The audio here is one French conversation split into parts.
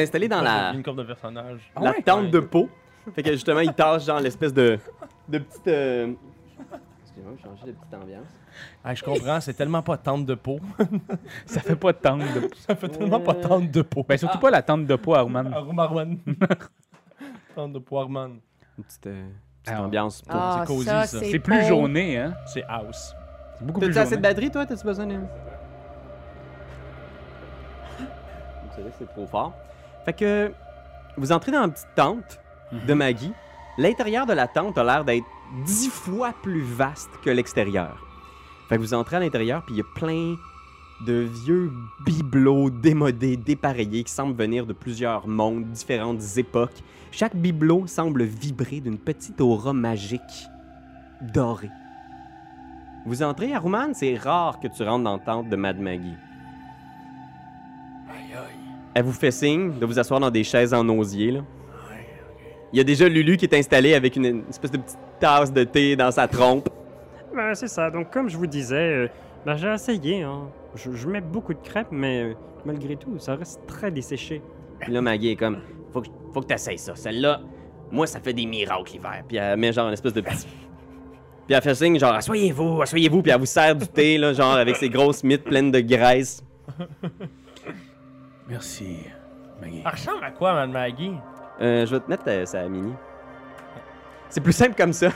installez dans la, Une de personnage. la tente de peau. Fait que justement, il tâche genre l'espèce de, de petite. euh, Excusez-moi, je vais changer de petite ambiance. Ah, je comprends, c'est tellement pas tente de peau. Ça fait pas de tente de peau. Ça fait tellement pas tente de peau. Ben, surtout pas la tente de peau, Arman. Arman. tente de peau Arman. Une petite, euh, petite Ah, ambiance. peau. Ah, cosy, ça, ça. c'est plus jauné, hein? C'est house. C'est beaucoup plus T'as-tu assez de batterie, toi? T'as-tu besoin de. Vous savez, c'est trop fort. Fait que vous entrez dans une petite tente de Maggie. L'intérieur de la tente a l'air d'être dix fois plus vaste que l'extérieur. Fait que vous entrez à l'intérieur, puis il y a plein de vieux bibelots démodés, dépareillés, qui semblent venir de plusieurs mondes, différentes époques. Chaque bibelot semble vibrer d'une petite aura magique dorée. Vous entrez à Rouman, c'est rare que tu rentres dans la tente de Mad Maggie. Elle vous fait signe de vous asseoir dans des chaises en osier. Là. Il y a déjà Lulu qui est installé avec une, une espèce de petite tasse de thé dans sa trompe. Ben, c'est ça. Donc, comme je vous disais, euh, ben, j'ai essayé. Hein. Je, je mets beaucoup de crêpes, mais euh, malgré tout, ça reste très desséché. Puis là, Maggie est comme Faut que, faut que t'essayes ça. Celle-là, moi, ça fait des miracles l'hiver. Puis elle met genre une espèce de petit. Puis elle fait signe genre Asseyez-vous, asseyez-vous. Puis elle vous sert du thé, là, genre avec ses grosses mythes pleines de graisse. Merci, Maggie. Ressemble à quoi, Mme Maggie? Euh, je vais te mettre euh, sa mini. C'est plus simple comme ça.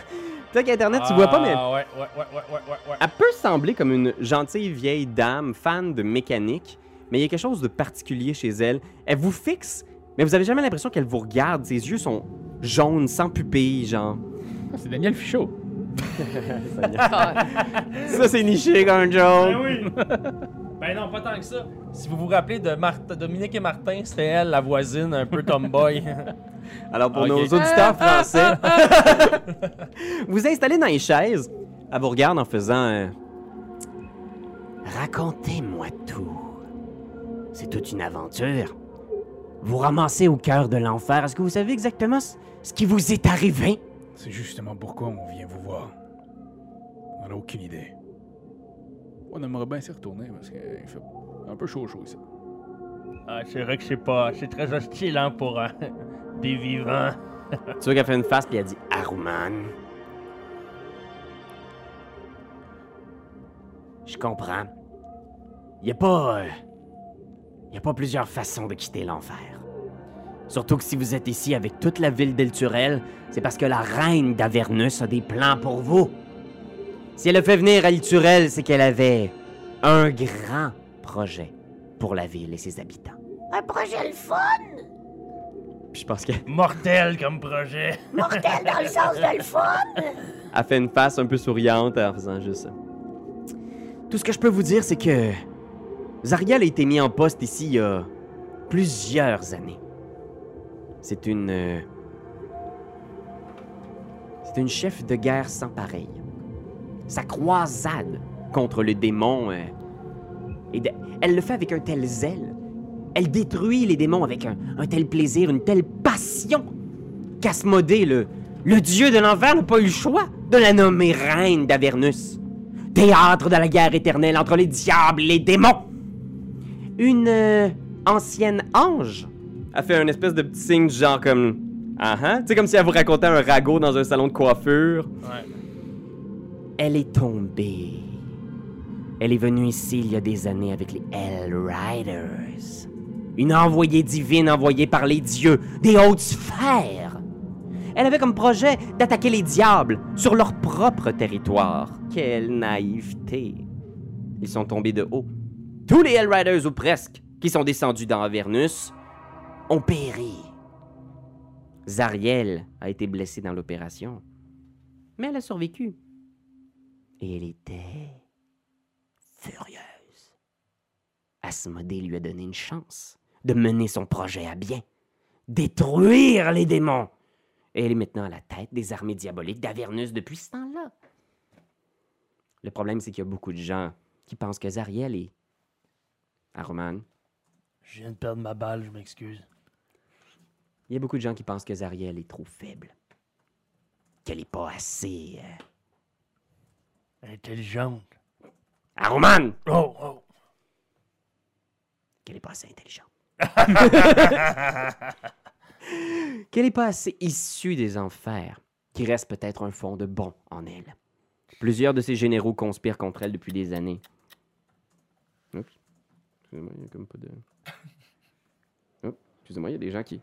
Peut-être qu'Internet, tu vois pas, mais Ah, ouais, ouais, ouais, ouais, ouais, ouais, ouais. Elle peut sembler comme une gentille vieille dame, fan de mécanique, mais il y a quelque chose de particulier chez elle. Elle vous fixe, mais vous avez jamais l'impression qu'elle vous regarde. Ses yeux sont jaunes, sans pupille, genre. Ah, C'est Daniel Fichot. Ça, c'est niché comme un joke. Ben oui! ben non, pas tant que ça. Si vous vous rappelez de Dominique et Martin, c'était elle, la voisine, un peu tomboy. Alors, pour Ok. nos auditeurs français, vous installez dans les chaises. Elle vous regarde en faisant un... Racontez-moi tout. C'est toute une aventure. Vous ramassez au cœur de l'enfer. Est-ce que vous savez exactement ce ce qui vous est arrivé? C'est justement pourquoi on vient vous voir. On n'a aucune idée. On aimerait bien s'y retourner parce qu'il fait un peu chaud chaud ici. ah, c'est vrai que c'est pas. C'est très hostile, hein, pour euh, des vivants. Tu vois qu'elle fait une face puis elle dit Aruman. Je comprends. Y a pas. euh, y a pas plusieurs façons de quitter l'enfer. Surtout que si vous êtes ici avec toute la ville d'Elturel, c'est parce que la reine d'Avernus a des plans pour vous. Si elle a fait venir Elturel, c'est qu'elle avait un grand projet pour la ville et ses habitants. Un projet le fun, Puis je pense qu'elle Mortel comme projet. mortel dans le sens de le fun? Elle fait une face un peu souriante en faisant juste ça. Tout ce que je peux vous dire, c'est que Zariel a été mis en poste ici il y a plusieurs années. C'est une. euh, C'est une chef de guerre sans pareil. Sa croisade contre le démon. euh, Elle le fait avec un tel zèle. Elle détruit les démons avec un, tel plaisir, une telle passion qu'Asmodée, le, dieu de l'enfer, n'a pas eu le choix de la nommer reine d'Avernus. Théâtre de la guerre éternelle entre les diables et les démons. Une euh, ancienne ange a fait un espèce de petit signe genre comme... Ah ah. Tu sais, comme si elle vous racontait un ragot dans un salon de coiffure. Elle est tombée. Elle est venue ici il y a des années avec les Hell Riders. Une envoyée divine envoyée par les dieux des hautes sphères. Elle avait comme projet d'attaquer les diables sur leur propre territoire. Quelle naïveté. Ils sont tombés de haut. Tous les Hell Riders, ou presque, qui sont descendus dans Avernus, ont péri. Zariel a été blessée dans l'opération. Mais elle a survécu. Et elle était furieuse. Asmodée lui a donné une chance de mener son projet à bien, détruire les démons. Et elle est maintenant à la tête des armées diaboliques d'Avernus depuis ce temps-là. Le problème, c'est qu'il y a beaucoup de gens qui pensent que Zariel est... Aroman, Je viens de perdre ma balle, je m'excuse. il y a beaucoup de gens qui pensent que Zariel est trop faible. Qu'elle est pas assez... euh, Intelligente. Aroman! Oh, oh. Qu'elle est pas assez intelligente. qu'elle n'est pas assez issue des enfers, qu'il reste peut-être un fond de bon en elle. Plusieurs de ses généraux conspirent contre elle depuis des années. Oups. Excusez-moi, il y a comme pas de. Oups. Excusez-moi, il y a des gens qui.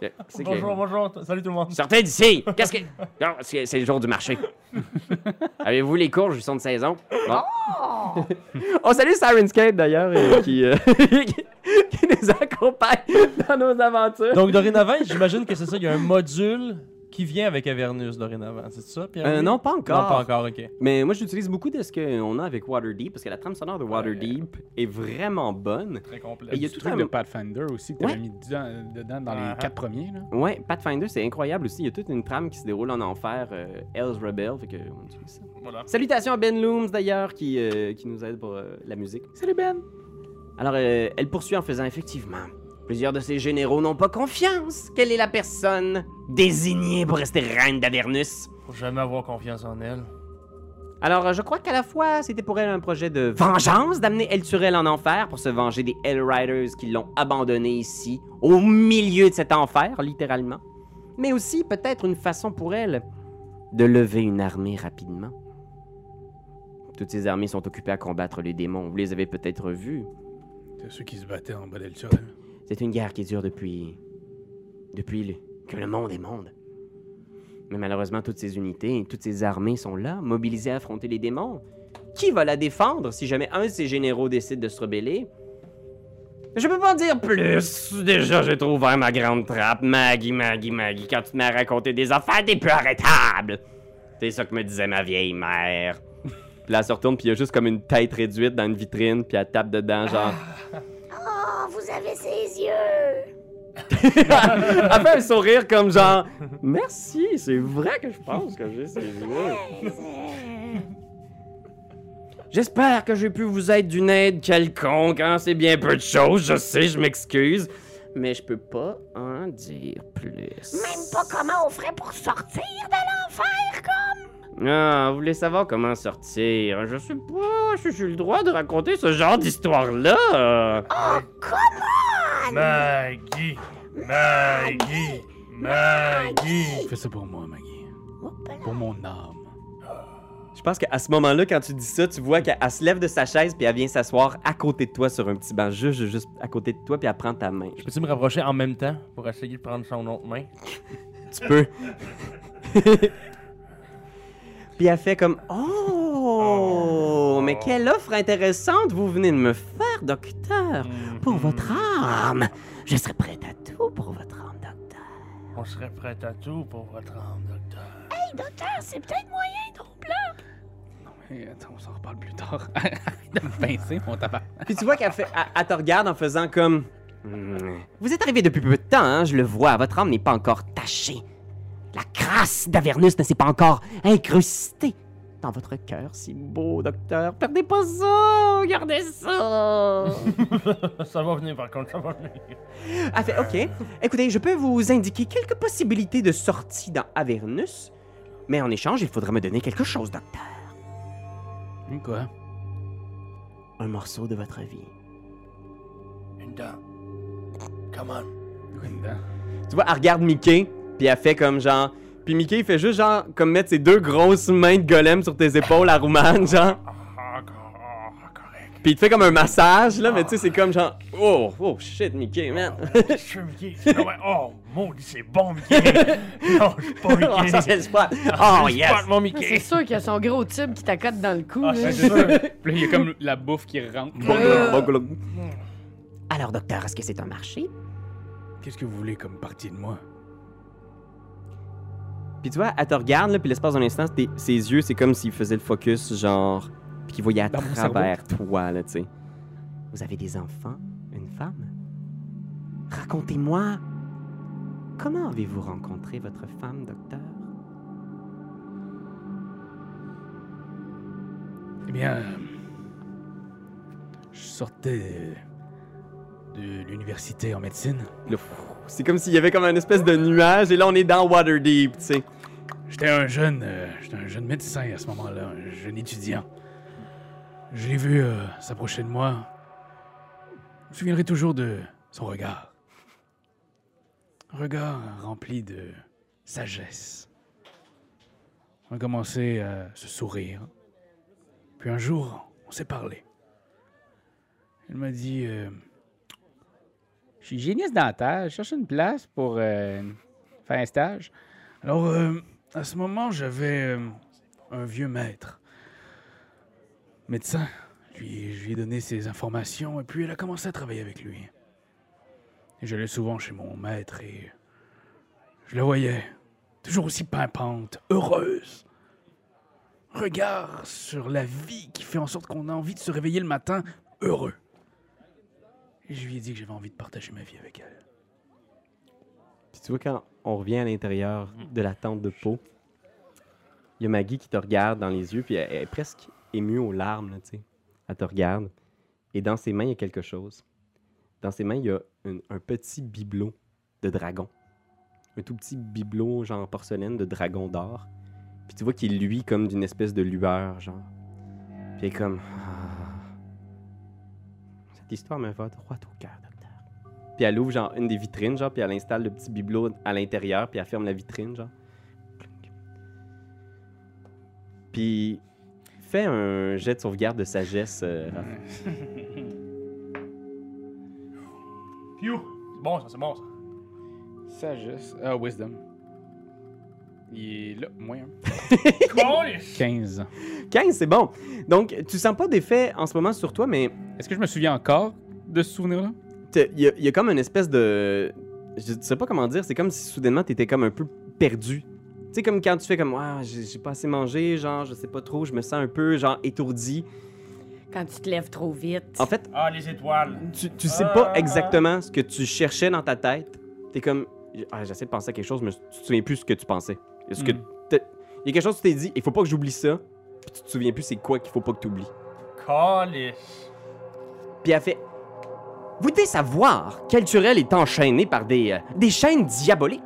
Que- Bonjour, bonjour. Salut tout le monde. Sortez d'ici! Qu'est-ce que. Non, c'est le jour du marché. Avez-vous les courges, ils sont de saison? Bon. On salue Sirenscape d'ailleurs, euh, qui, euh, qui nous accompagne dans nos aventures. Donc, dorénavant, j'imagine que c'est ça. Il y a un module qui vient avec Avernus dorénavant. C'est ça, Pierre? Euh, non, pas encore. Non, pas encore, ok. Mais moi, j'utilise beaucoup de ce qu'on a avec Waterdeep, parce que la trame sonore de Waterdeep est vraiment bonne. Très complet. Et il y a tout truc un... de Pathfinder aussi que t'avais Ouais. mis dedans, dedans dans Ah, les quatre premiers. Là. Ouais, Pathfinder, c'est incroyable aussi. Il y a toute une trame qui se déroule en enfer, euh, Hell's Rebel, fait que on utilise ça. Voilà. Salutations à Ben Looms d'ailleurs, qui, euh, qui nous aide pour euh, la musique. Salut Ben! Alors, euh, elle poursuit en faisant effectivement. Plusieurs de ses généraux n'ont pas confiance. Quelle est la personne désignée pour rester reine d'Avernus? Faut jamais avoir confiance en elle. Alors, euh, je crois qu'à la fois, c'était pour elle un projet de vengeance, d'amener Elturel en enfer pour se venger des Hellriders qui l'ont abandonné ici, au milieu de cet enfer, littéralement. Mais aussi, peut-être, une façon pour elle de lever une armée rapidement. Toutes ces armées sont occupées à combattre les démons. Vous les avez peut-être vus. C'est ceux qui se battaient en bas d'Elturel. C'est une guerre qui dure depuis. depuis le- que le monde est monde. Mais malheureusement, toutes ces unités, toutes ces armées sont là, mobilisées à affronter les démons. Qui va la défendre si jamais un de ces généraux décide de se rebeller? Je peux pas en dire plus. Déjà, j'ai trop ouvert ma grande trappe. Maggie, Maggie, Maggie, quand tu te mets à raconter des affaires, t'es plus arrêtable. C'est ça que me disait ma vieille mère. Puis là, elle se retourne, puis il y a juste comme une tête réduite dans une vitrine, puis elle tape dedans, genre. Oh, vous avez ses yeux. Elle fait un sourire comme genre Merci, c'est vrai que je pense que j'ai ces yeux. J'espère que j'ai pu vous être d'une aide quelconque, hein? C'est bien peu de choses, je sais, je m'excuse. Mais je peux pas en dire plus. Même pas comment on ferait pour sortir de l'enfer, comme. Ah, vous voulez savoir comment sortir? Je sais pas si j'ai le droit de raconter ce genre d'histoire-là. Oh, comment? Maggie! Maggie! Maggie! Fais ça pour moi, Maggie. Pour mon âme. Je pense qu'à ce moment-là, quand tu dis ça, tu vois qu'elle elle se lève de sa chaise puis elle vient s'asseoir à côté de toi sur un petit banc, juste, juste à côté de toi puis elle prend ta main. Je peux-tu me rapprocher en même temps pour essayer de prendre son autre main? Tu peux. puis elle fait comme Oh, mais quelle offre intéressante vous venez de me faire, docteur. Pour votre âme, je serai prête à tout pour votre âme, docteur. On serait prêt à tout pour votre âme, docteur. Hey, docteur, c'est peut-être moyen blanc. Non, mais attends, on s'en reparle plus tard. Arrête de me pincer, mon tabac. Puis tu vois qu'elle fait, elle, elle te regarde en faisant comme. Hmm. Vous êtes arrivé depuis peu de temps, hein, je le vois. Votre âme n'est pas encore tachée. La crasse d'Avernus ne s'est pas encore incrustée dans votre cœur si beau, docteur. Perdez pas ça, gardez ça. ça va venir par contre, ça va venir. Elle fait, ok. Écoutez, je peux vous indiquer quelques possibilités de sortie dans Avernus, mais en échange, il faudra me donner quelque chose, docteur. Hum, Quoi? Un morceau de votre vie. Une dent. Come on. Quoi dedans? Tu vois, elle regarde Mickey, puis elle fait comme genre. Puis Mickey, il fait juste genre, comme mettre ses deux grosses mains de golem sur tes épaules à Roumane, genre. Ah, encore, ah, correct. Puis il te fait comme un massage, là, mais tu sais, c'est comme genre. Oh, oh shit, Mickey, man. Je suis Mickey. Non, mais, oh, maudit, c'est bon, Mickey. non, je suis pas oh, Mickey. ça, c'est le spot. Oh, yes. C'est sûr qu'il y a son gros tube qui t'accote dans le cou. Ah, là. c'est sûr. Puis là, il y a comme la bouffe qui rentre. Euh. Alors, docteur, est-ce que c'est un marché? Qu'est-ce que vous voulez comme partie de moi? Puis tu vois, elle te regarde, là, puis l'espace d'un instant, tes- ses yeux, c'est comme s'il faisait le focus, genre. Puis qu'il voyait à Dans mon travers toi, là, tu sais. Vous avez des enfants? Une femme? Racontez-moi. Comment avez-vous rencontré votre femme, docteur? Eh bien, je sortais de, l'université en médecine. C'est comme s'il y avait comme un espèce de nuage, et là, on est dans Waterdeep, tu sais. J'étais un jeune, euh, j'étais un jeune médecin à ce moment-là, un jeune étudiant. Je l'ai vu euh, s'approcher de moi. Je me souviendrai toujours de son regard. Un regard rempli de sagesse. On a commencé à se sourire. Puis un jour, on s'est parlé. Il m'a dit euh, Je suis hygiéniste dentaire, je cherche une place pour euh, faire un stage. Alors, euh, à ce moment, j'avais euh, un vieux maître, médecin. Lui, je lui ai donné ses informations et puis elle a commencé à travailler avec lui. J'allais souvent chez mon maître et je la voyais, toujours aussi pimpante, heureuse. Regard sur la vie qui fait en sorte qu'on a envie de se réveiller le matin heureux. Je lui ai dit que j'avais envie de partager ma vie avec elle. Puis tu vois, quand on revient à l'intérieur de la tente de peau, il y a Maggie qui te regarde dans les yeux, puis elle, elle est presque émue aux larmes, là, tu sais. Elle te regarde. Et dans ses mains, il y a quelque chose. Dans ses mains, il y a un, un petit bibelot de dragon. Un tout petit bibelot, genre en porcelaine, de dragon d'or. Puis tu vois qu'il luit comme d'une espèce de lueur, genre. Puis elle est comme... Ah. Cette histoire me va droit au cœur. Puis elle ouvre genre une des vitrines, genre, puis elle installe le petit bibelot à l'intérieur, puis elle ferme la vitrine, genre. Puis fais un jet de sauvegarde de sagesse. euh. Piou! C'est bon, ça, c'est bon, ça. Sagesse. Ah, wisdom. Il est là, moins un. Câlisse! 15. 15, c'est bon. Donc, tu sens pas d'effet en ce moment sur toi, mais Est-ce que je me souviens encore de ce souvenir-là? Il y, a- il y a comme une espèce de. Je sais pas comment dire, c'est comme si soudainement t'étais comme un peu perdu. Tu sais, comme quand tu fais comme, ah, j'ai pas assez mangé, genre, je sais pas trop, je me sens un peu, genre, étourdi. Quand tu te lèves trop vite. En fait, Ah, les étoiles! tu, tu sais pas exactement ce que tu cherchais dans ta tête. T'es comme, ah, j'essaie de penser à quelque chose, mais tu te souviens plus ce que tu pensais. Est-ce que Mm. t'as- il y a quelque chose que tu t'es dit, il faut pas que j'oublie ça, puis tu te souviens plus c'est quoi qu'il faut pas que tu oublies. Câlisse! Puis elle fait, vous devez savoir qu'Elturel est enchaîné par des, euh, des chaînes diaboliques.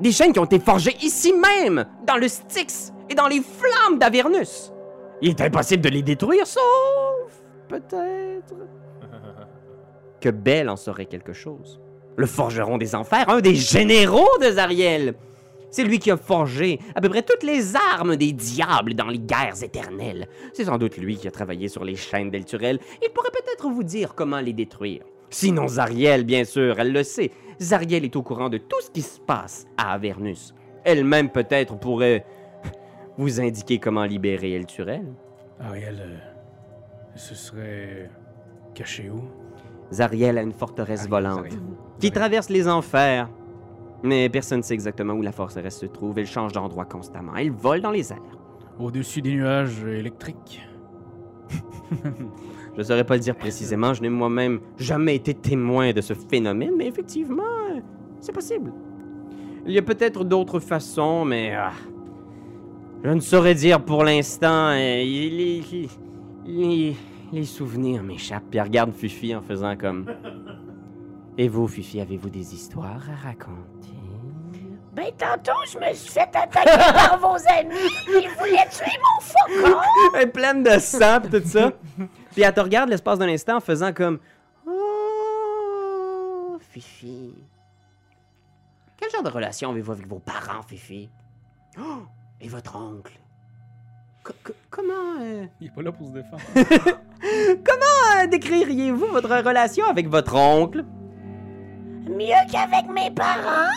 Des chaînes qui ont été forgées ici même, dans le Styx et dans les flammes d'Avernus. Il est impossible de les détruire, sauf peut-être que Belle en saurait quelque chose. Le forgeron des enfers, un des généraux de Zariel. C'est lui qui a forgé à peu près toutes les armes des diables dans les guerres éternelles. C'est sans doute lui qui a travaillé sur les chaînes d'Elturel. Il pourrait peut-être vous dire comment les détruire. Sinon Zariel, bien sûr, elle le sait. Zariel est au courant de tout ce qui se passe à Avernus. Elle-même peut-être pourrait vous indiquer comment libérer Elturel. Ariel, euh, ce serait caché où? Zariel a une forteresse Ariel, volante qui traverse les enfers. Mais personne ne sait exactement où la forteresse se trouve. Elle change d'endroit constamment. Elle vole dans les airs. Au-dessus des nuages électriques. Je ne saurais pas le dire précisément, je n'ai moi-même jamais été témoin de ce phénomène, mais effectivement, euh, c'est possible. Il y a peut-être d'autres façons, mais ah, je ne saurais dire pour l'instant. euh, les, les- souvenirs m'échappent. Puis regarde Fifi en faisant comme. Et vous, Fifi, avez-vous des histoires à raconter? Ben, tantôt, je me suis fait attaquer par vos amis. Ils voulaient tuer mon faucon. Elle est pleine de sang pis tout ça. Puis elle te regarde l'espace d'un instant en faisant comme Oh, Fifi. Quel genre de relation avez-vous avec vos parents, Fifi? Oh, et votre oncle? Co- co- comment euh, Il est pas là pour se défendre. euh, décririez-vous votre relation avec votre oncle? Mieux qu'avec mes parents?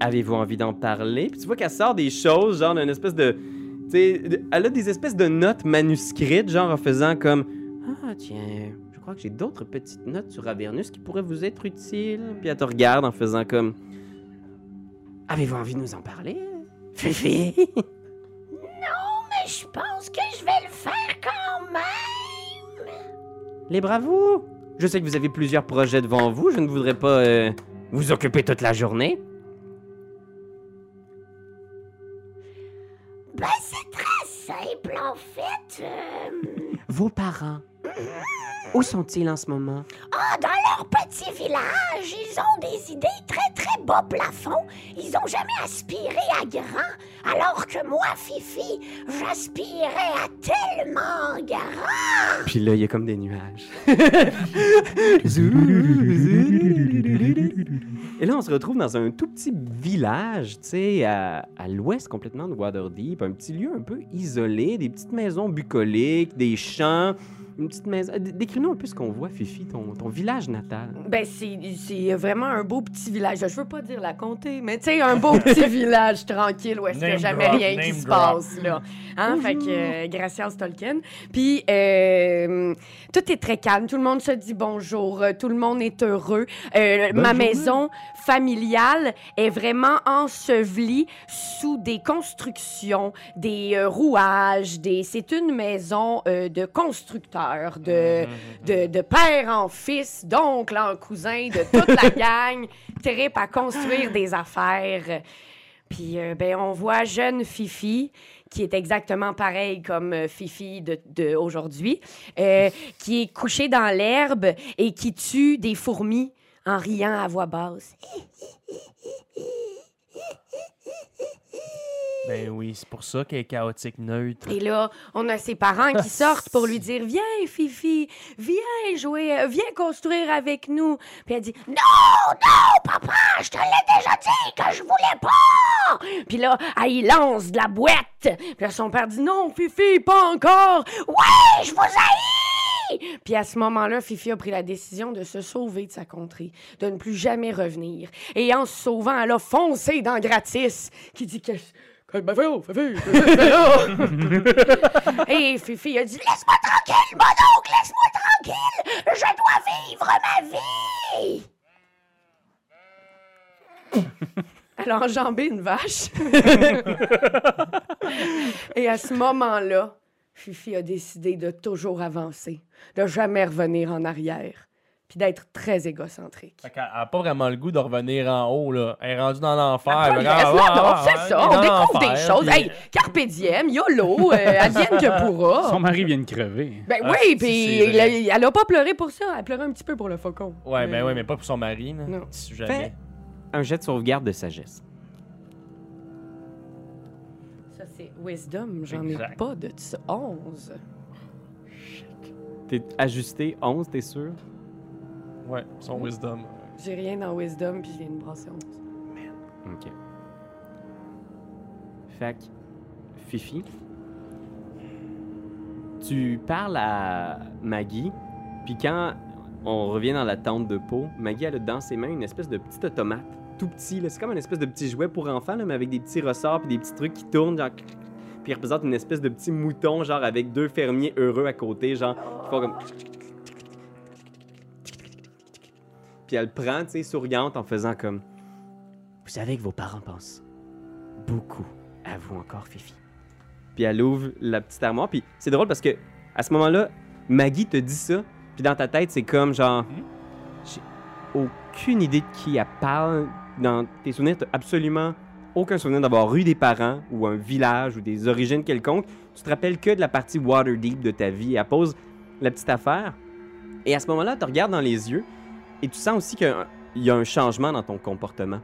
Avez-vous envie d'en parler? Puis tu vois qu'elle sort des choses, genre d'une espèce de. Tu sais, de- elle a des espèces de notes manuscrites, genre en faisant comme. Ah, tiens, je crois que j'ai d'autres petites notes sur Avernus qui pourraient vous être utiles. Puis elle te regarde en faisant comme. Avez-vous envie de nous en parler? Fifi? Mais je pense que je vais le faire quand même. Les bravos! Je sais que vous avez plusieurs projets devant vous, je ne voudrais pas euh, vous occuper toute la journée. C'est très simple, en fait. Euh, Vos parents Où sont-ils en ce moment? Ah, dans leur petit village, ils ont des idées très, très bas plafond. Ils ont jamais aspiré à grand, alors que moi, Fifi, j'aspirais à tellement grand. Puis là, il y a comme des nuages. Et là, on se retrouve dans un tout petit village, tu sais, à, à l'ouest complètement de Waterdeep. Un petit lieu un peu isolé, des petites maisons bucoliques, des champs, une petite maison. D- Décris-nous un peu ce qu'on voit, Fifi, ton, ton village natal. Ben, c'est c'est vraiment un beau petit village. Je veux pas dire la comté, mais tu sais, un beau petit village tranquille où est-ce qu'il n'y a jamais drop, rien qui se passe, là. Hein? Fait que, euh, Gracias Tolkien. Puis, euh, tout est très calme. Tout le monde se dit bonjour. euh, Tout le monde est heureux. Euh, ma journée. maison familiale est vraiment ensevelie sous des constructions, des euh, rouages, des... C'est une maison euh, de constructeurs, de, de, de père en fils, d'oncle en cousin, de toute la gang, trip à construire des affaires. Puis, euh, ben, on voit jeune Fifi, qui est exactement pareil comme euh, Fifi de, de euh, qui est couchée dans l'herbe et qui tue des fourmis en riant à voix basse. Ben oui, c'est pour ça qu'elle est chaotique neutre. Et là, on a ses parents qui sortent pour lui dire Viens, Fifi, viens jouer, euh, viens construire avec nous. Puis elle dit Non, non, papa, je te l'ai déjà dit que je voulais pas. Puis là, elle y lance de la boîte. Puis là, son père dit Non, Fifi, pas encore. Ouais, je vous haïs. Puis à ce moment-là, Fifi a pris la décision de se sauver de sa contrée, de ne plus jamais revenir. Et en se sauvant, elle a foncé dans Gratis, qui dit que. Ben. Et Fifi a dit Laisse-moi tranquille, mon oncle, laisse-moi tranquille. Je dois vivre ma vie. Elle a enjambé une vache. Et à ce moment-là, Fifi a décidé de toujours avancer, de jamais revenir en arrière, puis d'être très égocentrique. Fait qu'elle a pas vraiment le goût de revenir en haut, là. Elle est rendue dans l'enfer. Pas Fait le que, reste, ah, là, ah, non, ah, c'est ah, ça, elle on découvre des choses. puis- Hey, carpe diem, YOLO, euh, advienne que Son pourra. mari vient de crever. Ben Ah, oui, si, puis elle, vrai. a- elle a pas pleuré pour ça, elle a pleuré un petit peu pour le faucon. Ouais, ben ouais, mais pas pour son mari, là. Non. Si jamais. un jet de sauvegarde de sagesse. Wisdom, j'en ai Exact. pas de ça. 11. T'es ajusté 11, t'es sûr? Ouais, son wisdom. J'ai rien dans wisdom, puis je viens de brasser 11. OK. Fait que, Fifi, tu parles à Maggie, puis quand on revient dans la tente de peau, Maggie elle a dans ses mains une espèce de petit automate, tout petit, là. c'est comme une espèce de petit jouet pour enfants, là, mais avec des petits ressorts puis des petits trucs qui tournent, genre... Puis il représente une espèce de petit mouton, genre avec deux fermiers heureux à côté, genre, qui font comme... Puis elle le prend, tu sais, souriante, en faisant comme... Vous savez que vos parents pensent beaucoup à vous encore, Fifi. Puis elle ouvre la petite armoire. Puis c'est drôle parce que à ce moment-là, Maggie te dit ça. Puis dans ta tête, c'est comme genre. J'ai aucune idée de qui elle parle. Dans tes souvenirs, t'as absolument aucun souvenir d'avoir eu des parents ou un village ou des origines quelconques. Tu te rappelles que de la partie Waterdeep de ta vie. Elle pose la petite affaire. Et à ce moment-là, tu te regardes dans les yeux et tu sens aussi qu'il y a un- il y a un changement dans ton comportement.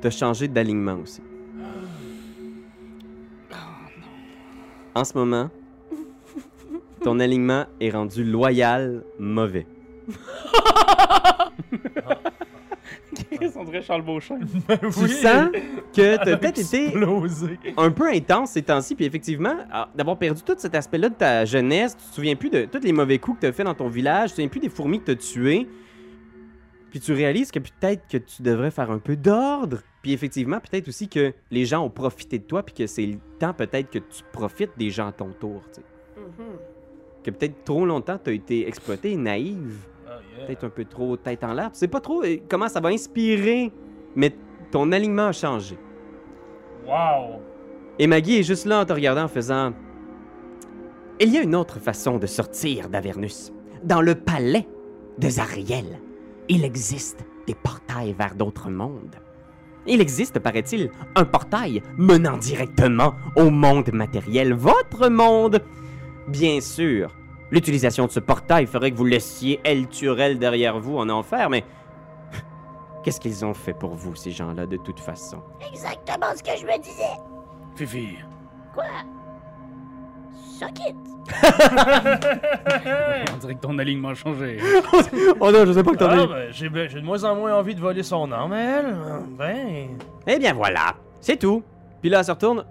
Tu as changé d'alignement aussi. En ce moment, ton alignement est rendu loyal mauvais. On dirait Charles Beauchamp. Tu sens que tu as peut-être été Explosé. un peu intense ces temps-ci, puis effectivement, ah, d'avoir perdu tout cet aspect-là de ta jeunesse, tu te souviens plus de tous les mauvais coups que tu as fait dans ton village, tu te souviens plus des fourmis que tu as tuées, puis tu réalises que peut-être que tu devrais faire un peu d'ordre, puis effectivement, peut-être aussi que les gens ont profité de toi, puis que c'est le temps peut-être que tu profites des gens à ton tour, tu sais. Que peut-être trop longtemps tu as été exploité, naïve, Yeah. peut-être un peu trop tête en l'air, tu sais pas trop euh, comment ça va inspirer, mais ton alignement a changé. Wow. Et Maggie est juste là en te regardant en faisant Il y a une autre façon de sortir d'Avernus. Dans le palais de Zariel, il existe des portails vers d'autres mondes. Il existe, paraît-il, un portail menant directement au monde matériel, votre monde. Bien sûr, l'utilisation de ce portail ferait que vous laissiez El Turel derrière vous en enfer, mais qu'est-ce qu'ils ont fait pour vous, ces gens-là, de toute façon? Exactement ce que je me disais. Fifi, Quoi? Suck it. on dirait que ton alignement a changé. oh non, je sais pas que Ah, ben, j'ai de moins en moins envie de voler son âme, elle. Ben. Eh bien voilà, c'est tout. Puis là, elle se retourne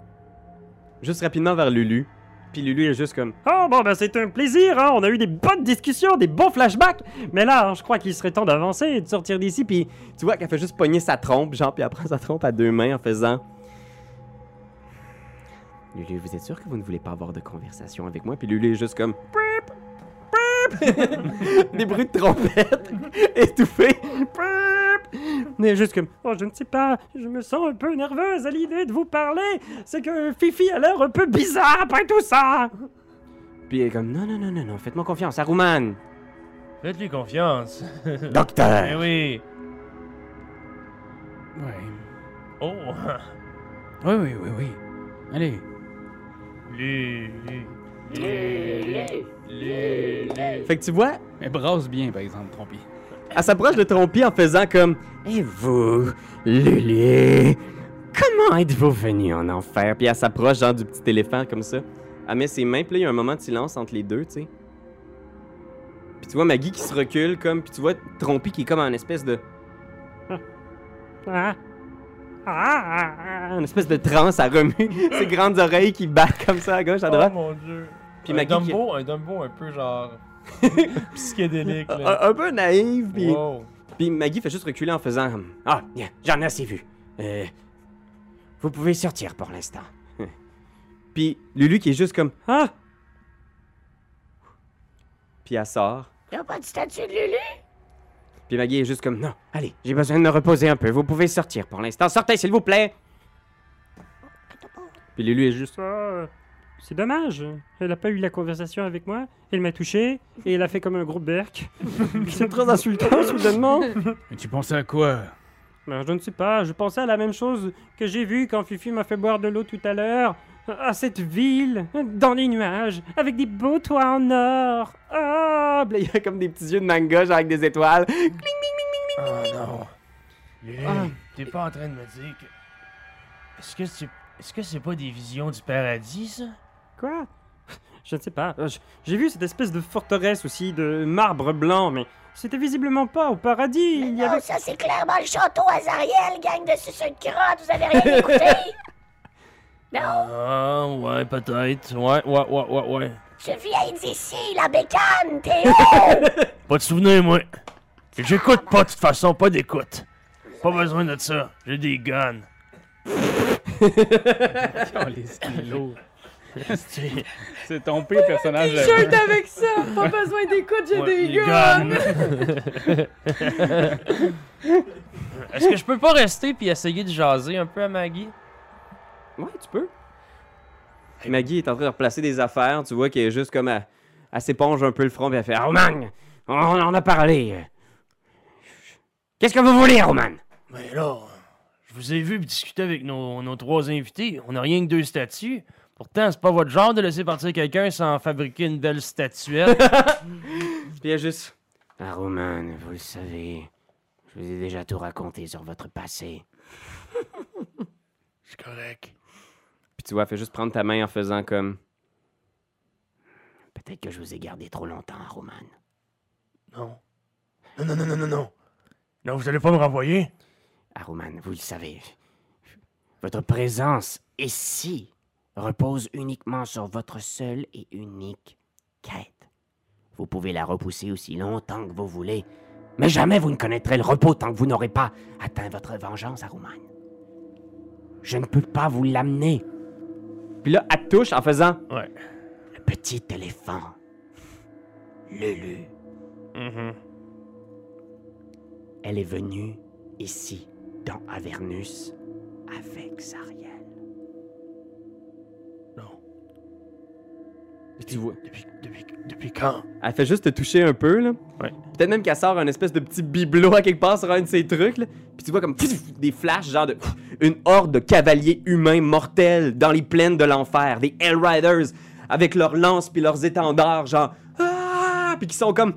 juste rapidement vers Lulu. Puis Lulu est juste comme Oh, bon, ben c'est un plaisir, hein. On a eu des bonnes discussions, des bons flashbacks. Mais là, je crois qu'il serait temps d'avancer et de sortir d'ici, puis. Tu vois qu'elle fait juste pogner sa trompe, genre, puis elle prend sa trompe à deux mains en faisant. Lulu, vous êtes sûr que vous ne voulez pas avoir de conversation avec moi? Puis Lulu est juste comme. Des bruits de trompette étouffés. Mais juste comme. Oh, je ne sais pas, je me sens un peu nerveuse à l'idée de vous parler. C'est que Fifi a l'air un peu bizarre après tout ça. Puis elle est comme non, non, non, non, non, faites-moi confiance, Aruman. Faites-lui confiance. Eh Docteur. oui. Ouais. Oh. Oui, oui, oui, oui. Allez. Lulu. Lulu. Lulu. Fait que tu vois, Mais brasse bien, par exemple, Trompi. Elle s'approche de Trompi en faisant comme Et vous, Lulu, comment êtes-vous venu en enfer? Puis elle s'approche genre du petit éléphant comme ça. Elle met ses mains, puis là, il y a un moment de silence entre les deux, tu sais. Puis tu vois Maggie qui se recule comme, puis tu vois Trompi qui est comme en espèce de. Ah. En espèce de transe à remuer ses grandes oreilles qui battent comme ça à gauche, à Oh droite. mon dieu. Puis un Maggie qui- un Dumbo un peu genre. psychédélique, Un, là. un peu naïve, puis. Wow. Puis Maggie fait juste reculer en faisant Ah, bien, j'en ai assez vu. Euh, vous pouvez sortir pour l'instant. Puis Lulu qui est juste comme Ah. Puis elle sort. Y'a pas de statue de Lulu? Puis Maggie est juste comme Non, allez, j'ai besoin de me reposer un peu. Vous pouvez sortir pour l'instant. Sortez, s'il vous plaît. Puis Lulu est juste euh, c'est dommage. Elle a pas eu la conversation avec moi. Elle m'a touché et elle a fait comme un gros berk. C'est très insultant, soudainement. Mais tu pensais à quoi? Ben, je ne sais pas. Je pensais à la même chose que j'ai vu quand Fifi m'a fait boire de l'eau tout à l'heure. À cette ville, dans les nuages, avec des beaux toits en or. Ah, là, il y a comme des petits yeux de manga, genre avec des étoiles. Oh non. Lulu, Ah. t'es pas en train de me dire que. Est-ce que c'est. Est-ce que c'est pas des visions du paradis, ça? Quoi? Je ne sais pas. Euh, J'ai vu cette espèce de forteresse aussi de marbre blanc, mais c'était visiblement pas au paradis. Il y Non, avait. ça c'est clairement le château Azariel, gang de suceux de crotte, vous avez rien écouté? non, Ah, ouais, peut-être. Ouais, ouais, ouais, ouais, ouais. tu viens d'ici, la bécane, t'es où? Pas de souvenir, moi. J'écoute pas, de toute façon, pas d'écoute. Pas besoin de ça. J'ai des guns. Oh, les stylos. C'est- ton pire personnage. à- T-shirt avec ça! Pas besoin d'écoute, j'ai Ouais, des guns! Est-ce que je peux pas rester puis essayer de jaser un peu à Maggie? Ouais, tu peux. Maggie est en train de replacer des affaires. Tu vois qu'elle est juste comme. Elle, elle s'éponge un peu le front, puis elle fait Roman, on en a parlé. Qu'est-ce que vous voulez, Roman? Mais là, je vous ai vu discuter avec nos, nos trois invités. On a rien que deux statues. Pourtant, c'est pas votre genre de laisser partir quelqu'un sans fabriquer une belle statuette. Puis elle est juste. Ah, Roman, vous le savez. Je vous ai déjà tout raconté sur votre passé. c'est correct. Puis tu vois, fait juste prendre ta main en faisant comme. Peut-être que je vous ai gardé trop longtemps, Roman. Non. Non, non, non, non, non, non. Non, vous allez pas me renvoyer? Aruman, vous le savez, votre présence ici repose uniquement sur votre seule et unique quête. Vous pouvez la repousser aussi longtemps que vous voulez, mais jamais vous ne connaîtrez le repos tant que vous n'aurez pas atteint votre vengeance, Aruman. Je ne peux pas vous l'amener, Puis là, elle touche en faisant. Ouais. le petit éléphant. Lulu, Mhm. elle est venue ici, dans Avernus, avec Zariel. Puis tu vois. Depuis, depuis, depuis quand? Elle fait juste te toucher un peu, là. Ouais. Peut-être même qu'elle sort un espèce de petit bibelot à quelque part sur un de ses trucs, là. Puis tu vois comme des flashs, genre de. une horde de cavaliers humains mortels dans les plaines de l'enfer. Des Hellriders avec leurs lances puis leurs étendards, genre. Ah! puis qui sont comme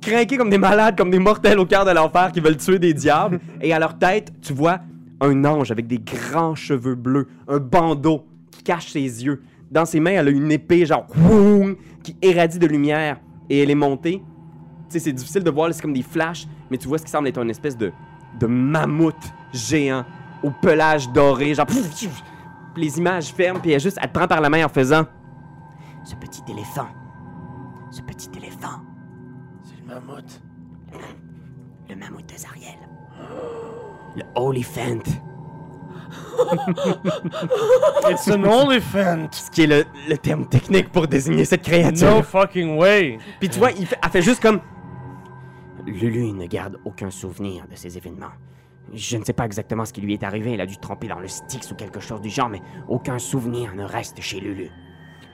craqués comme des malades, comme des mortels au cœur de l'enfer qui veulent tuer des diables. Et à leur tête, tu vois un ange avec des grands cheveux bleus, un bandeau qui cache ses yeux. Dans ses mains, elle a une épée, genre, qui irradie de lumière. Et elle est montée. Tu sais, c'est difficile de voir, c'est comme des flashs, mais tu vois ce qui semble être une espèce de, de mammouth géant au pelage doré, genre, les images ferment, puis elle juste, elle te prend par la main en faisant Ce petit éléphant, ce petit éléphant, C'est le mammouth. le mammouth de Zariel. Le Holyphant. It's an elephant. Ce qui est le, le terme technique pour désigner cette créature. No fucking way. Puis tu vois, il fait, elle fait juste comme. Lulu ne garde aucun souvenir de ces événements. Je ne sais pas exactement ce qui lui est arrivé, elle a dû tremper dans le Styx ou quelque chose du genre, mais aucun souvenir ne reste chez Lulu.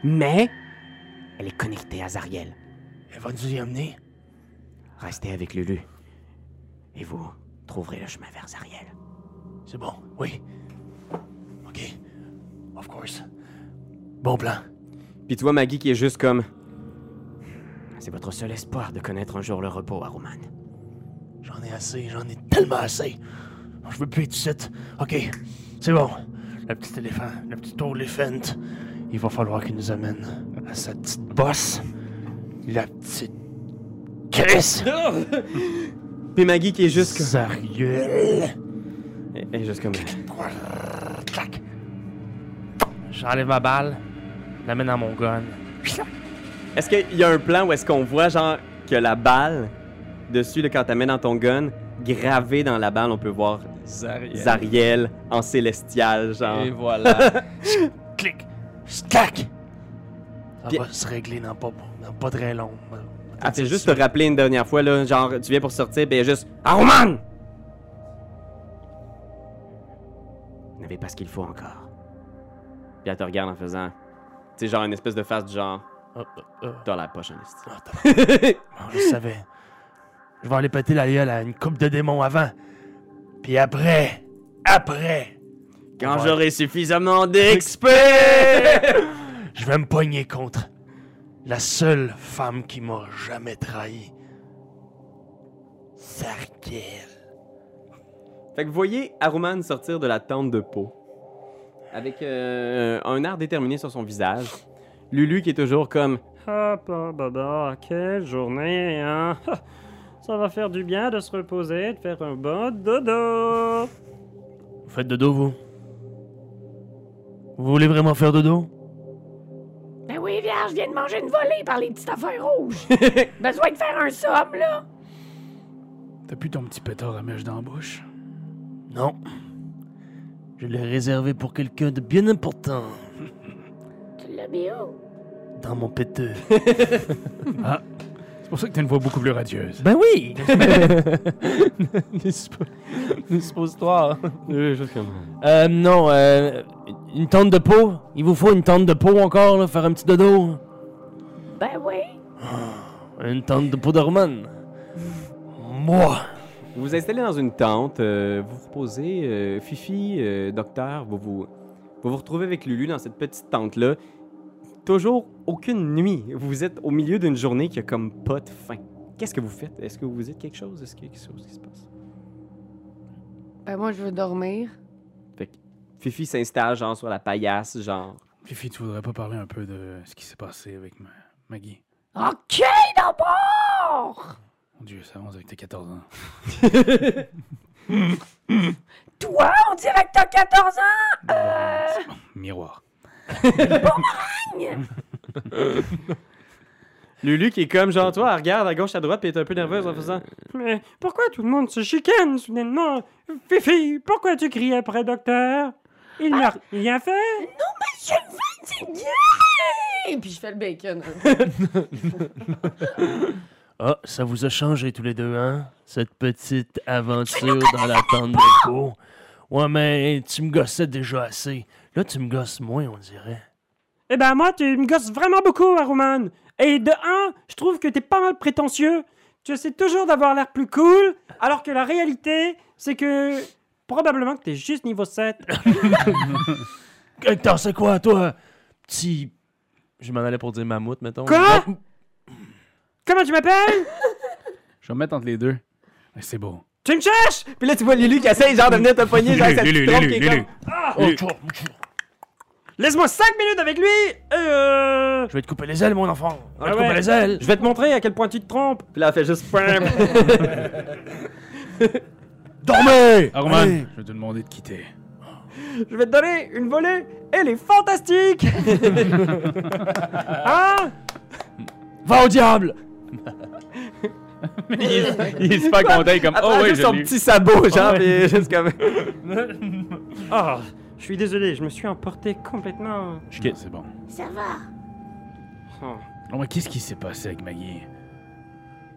Mais, elle est connectée à Zariel. Elle va nous y amener. Restez avec Lulu, et vous trouverez le chemin vers Zariel. C'est bon, oui. Ok. Of course. Bon plan. Puis tu vois Maggie qui est juste comme. C'est votre seul espoir de connaître un jour le repos, Aruman. J'en ai assez, j'en ai tellement assez. Je veux plus être ici. Ok, c'est bon. Le petit éléphant, le petit éléphant, il va falloir qu'il nous amène à sa petite bosse. La petite. Chris! Puis Maggie qui est juste comme. Zariel! Elle est juste comme. J'enlève ma balle, l'amène à mon gun. Est-ce qu'il y a un plan où est-ce qu'on voit, genre, que la balle, dessus, là, quand t'amènes dans ton gun, gravé dans la balle, on peut voir Zariel. Zariel en célestial, genre. Et voilà. Clic! Clac! Ça Puis- va se régler dans pas, dans pas très long. Elle fait juste te rappeler une dernière fois, là, genre, tu viens pour sortir, est juste Aruman! Vous n'avez pas ce qu'il faut encore. Puis elle te regarde en faisant, tu sais, genre, une espèce de face du genre, Ah, ah, ah. dans la poche en. Ah. Bon, je savais. Je vais aller péter la gueule à une coupe de démons avant. Puis après, après, Quand Ouais. j'aurai suffisamment d'XP! je vais me pogner contre la seule femme qui m'a jamais trahi. Sarkiel. Fait que vous voyez Aruman sortir de la tente de peau. Avec euh, un air déterminé sur son visage. Lulu qui est toujours comme Hop, ah, bah, bah, quelle journée, hein? Ça va faire du bien de se reposer, de faire un bon dodo. Vous faites dodo, vous? Vous voulez vraiment faire dodo? Ben oui, vierge, je viens de manger une volée par les petites affaires rouges. Besoin de faire un somme, là. T'as plus ton petit pétard à mèche dans la bouche? Non. Je l'ai réservé pour quelqu'un de bien important. Tu l'as mis où? Dans mon péteux. C'est pour ça que t'as une voix beaucoup plus radieuse. Ben oui! Une suppositoire. Euh, non, euh, une tente de peau. Il vous faut une tente de peau encore, là, faire un petit dodo. Ben oui. Une tente de peau d'hormone. Moi. Vous vous installez dans une tente, euh, vous vous reposez, euh, Fifi, euh, docteur, vous vous, vous vous retrouvez avec Lulu dans cette petite tente-là. Toujours aucune nuit. Vous êtes au milieu d'une journée qui a comme pas de fin. Qu'est-ce que vous faites? Est-ce que vous dites quelque chose? Est-ce qu'il y a quelque chose qui se passe? Ben, moi, je veux dormir. Fait que Fifi s'installe genre sur la paillasse, genre. Fifi, tu voudrais pas parler un peu de ce qui s'est passé avec ma- Maggie? OK, d'abord! Mon Dieu, ça avance avec tes 14 ans. Toi, on dirait que t'as 14 ans! Euh, Bon, Miroir. Lulu qui est comme genre, toi, elle regarde à gauche, à droite, puis elle est un peu nerveuse en faisant. Mais pourquoi tout le monde se chicane soudainement? Fifi, pourquoi tu cries après docteur? Il n'a rien fait? Monsieur le fatigué! Et puis je fais le bacon. Ah, ça vous a changé tous les deux, hein? Cette petite aventure dans la tente de peau. Ouais, mais tu me gossais déjà assez. Là, tu me gosses moins, on dirait. Eh ben moi, tu me gosses vraiment beaucoup, Aruman. Et de un, je trouve que t'es pas mal prétentieux. Tu essaies toujours d'avoir l'air plus cool, alors que la réalité, c'est que probablement que t'es juste niveau 7. Hector, c'est quoi, toi? Petit. Je m'en allais pour dire mammouth, mettons. Quoi? Comment tu m'appelles? Je vais me mettre entre les deux. Mais C'est beau. Tu me cherches? Puis là, tu vois Lulu qui essaye genre de venir te pogner, genre Lulu, Lulu, Lulu, comme- tchou. Laisse-moi 5 minutes avec lui! Euh... Je vais te couper les ailes, mon enfant. Je vais Ah te ouais. couper les ailes. Je vais te montrer à quel point tu te trompes. Puis là, elle fait juste... Dormez! Arman, Allez. je vais te demander de quitter. Je vais te donner une volée. Elle est fantastique! ah! Va au diable! il, est, il est super content, il est comme Elle Oh oui, juste son petit sabot, genre, Ouais. puis juste comme... Ah, je suis désolé, je me suis emporté complètement. Je quitte, c'est bon. Ça va. Oh. Non, mais qu'est-ce qui s'est passé avec Maggie?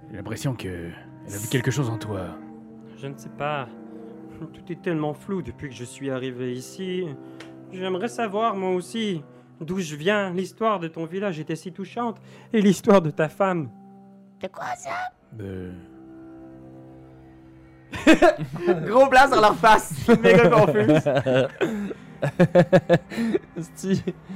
J'ai l'impression que elle a vu quelque chose en toi. Je ne sais pas. Tout est tellement flou depuis que je suis arrivé ici. J'aimerais savoir, moi aussi, d'où je viens. L'histoire de ton village était si touchante. Et l'histoire de ta femme. De quoi ça? De... Gros plan sur leur face. Méga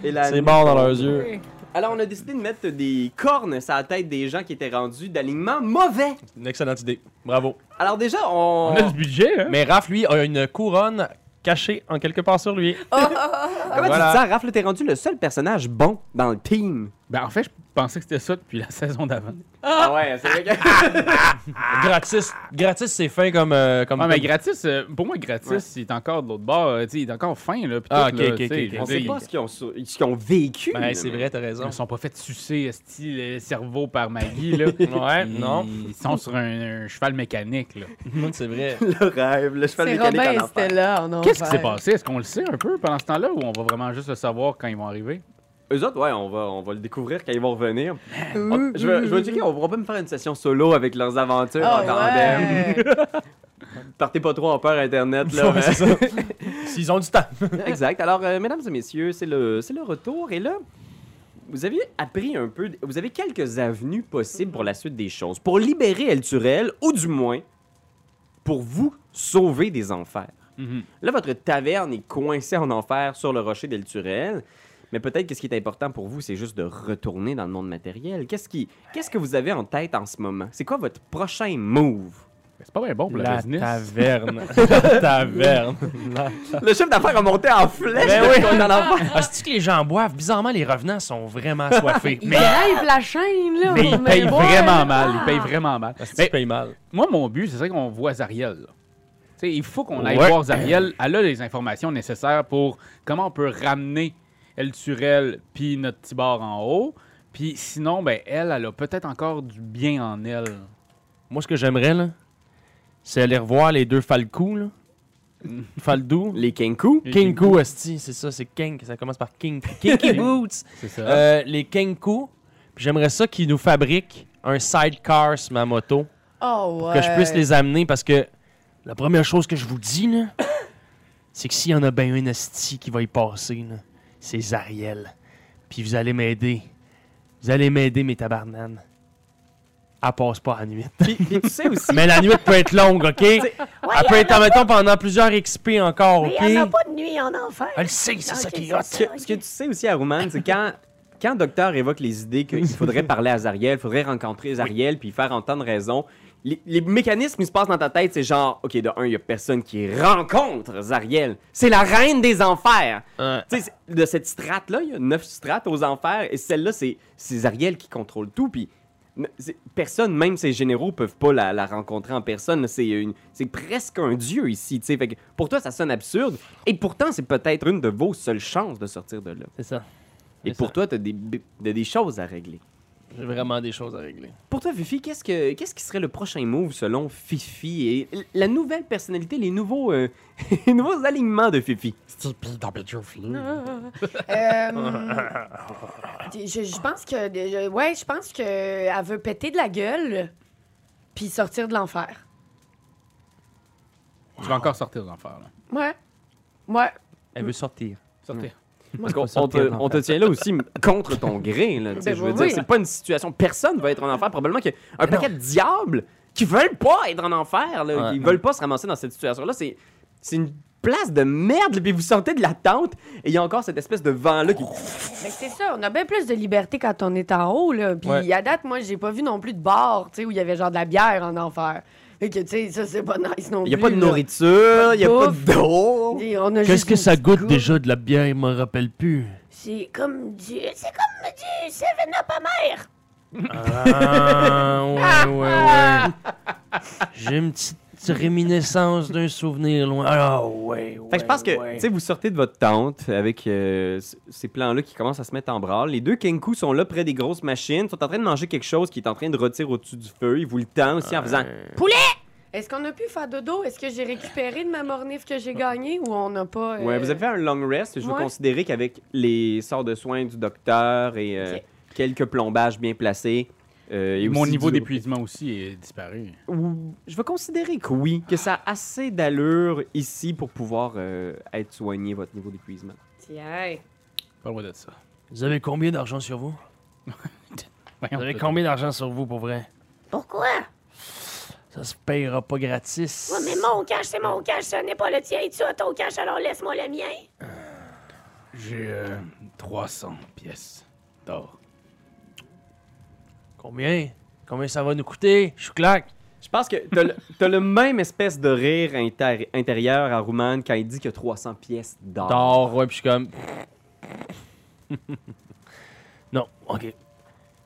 la C'est mort dans leurs yeux. Alors, on a décidé de mettre des cornes sur la tête des gens qui étaient rendus d'alignement mauvais. Une excellente idée. Bravo. Alors déjà, on... On a du budget, hein? Mais Raph, lui, a une couronne cachée en quelque part sur lui. Comment Voilà. tu dis ça, Raph? là, T'es rendu le seul personnage bon dans le team. Ben, en fait, je pensais que c'était ça depuis la saison d'avant. Ah ouais, c'est vrai que... gratis. Gratis, c'est fin comme. euh, comme Ah, mais gratis, euh, pour moi, gratis, il est encore de l'autre bord. euh, tu sais, il est encore fin, là. pis Ah, tout, ok, là, ok, tu sais, ok, je ok. On sait pas ce qu'ils ont, sur- ce qu'ils ont vécu. Ben, là, c'est mais- vrai, t'as Ils raison. ne sont pas fait sucer, style le cerveau par Maggie, là. Ouais, Ils- non. Ils sont sur un, un cheval mécanique, là. c'est vrai. Le rêve, le cheval C'est mécanique Robin en. Stella en Qu'est-ce qui s'est passé? Est-ce qu'on le sait un peu pendant ce temps-là ou on va vraiment juste le savoir quand ils vont arriver? Eux autres, ouais, on va, on va le découvrir quand ils vont revenir. On- je vais, je vais checker, on va pas me faire une session solo avec leurs aventures Ah en tandem. ouais. Partez pas trop en peur Internet, là. Ouais, c'est ça. S'ils ont du temps. exact. Alors, euh, mesdames et messieurs, c'est le, c'est le retour. Et là, vous avez appris un peu, vous avez quelques avenues possibles pour la suite des choses. Pour libérer El Turel, ou du moins, pour vous sauver des enfers. Mhm. Là, votre taverne est coincée en enfer sur le rocher d'El Turel. Mais peut-être que ce qui est important pour vous, c'est juste de retourner dans le monde matériel. Qu'est-ce, qui, qu'est-ce que vous avez en tête en ce moment? C'est quoi votre prochain move? C'est pas bien bon pour la, La business. taverne. La taverne. Le chef d'affaires a monté en flèche Ben oui. qu'on l'enfer. Ah, c'est-tu que les gens boivent? Bizarrement, les revenants sont vraiment soifés. Mais, drive la chaîne, là. Mais ils payent vraiment mal. Ils payent vraiment mal. Asti, Mais payes mal. moi, mon but, c'est ça qu'on voit Zariel. là. Tu sais, il faut qu'on aille Ouais. voir Zariel. Elle a les informations nécessaires pour comment on peut ramener El Turel puis notre petit bar en haut. Puis sinon, ben elle, elle a peut-être encore du bien en elle. Moi, ce que j'aimerais, là, c'est aller revoir les deux Falcou, là. Faldou. Les Kenku. Les Kinku, esti, c'est ça, c'est King, ça commence par King. Kinky Boots. C'est ça. Euh, les Kenku. J'aimerais ça qu'ils nous fabriquent un sidecar sur ma moto. Oh, ouais. que je puisse les amener parce que la première chose que je vous dis, là, c'est que s'il y en a bien un esti qui va y passer, là, c'est Zariel. Puis vous allez m'aider. Vous allez m'aider, mes tabarnanes. Elle passe pas à la nuit. Puis, puis tu sais aussi, Mais la nuit peut être longue, OK? Elle peut être, mettons, pendant plusieurs XP encore, Mais OK? il n'y en a pas de nuit en enfer. Elle le sait, c'est ça qui est c'est hot. ce que, ce que tu sais aussi, Aruman, c'est quand, quand Docteur évoque les idées qu'il faudrait parler à Zariel, il faudrait rencontrer Zariel puis faire entendre raison, les, les mécanismes qui se passent dans ta tête, c'est genre, OK, de un, il y a personne qui rencontre Zariel. C'est la reine des enfers. Ouais. Tu sais, de cette strate-là, il y a neuf strates aux enfers, et celle-là, c'est c'est Zariel qui contrôle tout, puis personne, même ces généraux, peuvent pas la, la rencontrer en personne. là. C'est une- c'est presque un dieu ici, tu sais. Fait que pour toi, ça sonne absurde, et pourtant, c'est peut-être une de vos seules chances de sortir de là. C'est ça. Et pour ça. toi, t'as des, t'as des choses à régler. J'ai vraiment des choses à régler. Pour toi, Fifi, qu'est-ce, que, qu'est-ce qui serait le prochain move selon Fifi et la nouvelle personnalité, les nouveaux, euh, les nouveaux alignements de Fifi? Euh, je, je pense que. je- ouais, je pense qu'elle veut péter de la gueule puis sortir de l'enfer. Tu vas encore sortir de l'enfer, là. Ouais. Ouais. Elle veut sortir. Sortir. Parce qu'on te, on te tient là aussi contre ton gré. Là, Ben je veux oui, dire, oui. c'est pas une situation. Personne va être en enfer. Probablement qu'il y a un paquet de diables qui veulent pas être en enfer. Là, Ouais. qui veulent pas se ramasser dans cette situation-là. C'est, c'est une place de merde, puis vous sortez de la tente, et il y a encore cette espèce de vent-là qui... Mais c'est ça, on a bien plus de liberté quand on est en haut, là. Puis Ouais. à date, moi, j'ai pas vu non plus de bar, tu sais, où il y avait genre de la bière en enfer. Fait que, tu sais, ça, c'est pas nice non Il y a plus. pas de là. nourriture, il y a pas d'eau. Et Qu'est-ce que ça goûte déjà de la bière, il me rappelle plus. C'est comme du. C'est comme du 7-Up amer. Ah, ouais, ouais, ouais. J'ai une petite réminiscence d'un souvenir loin. Ah, ouais, ouais. Fait que je pense que, ouais. tu sais, vous sortez de votre tente avec euh, ces plans-là qui commencent à se mettre en branle. Les deux Kenku sont là près des grosses machines, sont en train de manger quelque chose qui est en train de rôtir au-dessus du feu. Ils vous le tendent aussi en faisant Est-ce qu'on a pu faire dodo? Est-ce que j'ai récupéré de ma mornif que j'ai gagnée ou on n'a pas. euh, Ouais, vous avez fait un long rest. Je veux considérer qu'avec les sorts de soins du docteur et euh, quelques plombages bien placés. Euh, et Mon niveau d'épuisement aussi est disparu. Je vais considérer que oui, que ça a assez d'allure ici pour pouvoir euh, être soigné, votre niveau d'épuisement. Tiens. Parle-moi de ça. Vous avez combien d'argent sur vous? Vous avez combien d'argent sur vous, pour vrai? Pourquoi? Ça se payera pas gratis. Ouais, mais mon cash, c'est mon cash, ce n'est pas le tien. Tu as ton cash, alors laisse-moi le mien. J'ai euh, 300 pièces d'or. Combien? Combien ça va nous coûter? Je claque. Je pense que t'as le, t'as le même espèce de rire intérieur à Rouman quand il dit qu'il y a 300 pièces d'or. D'or, ouais, puis je suis comme. non, ok.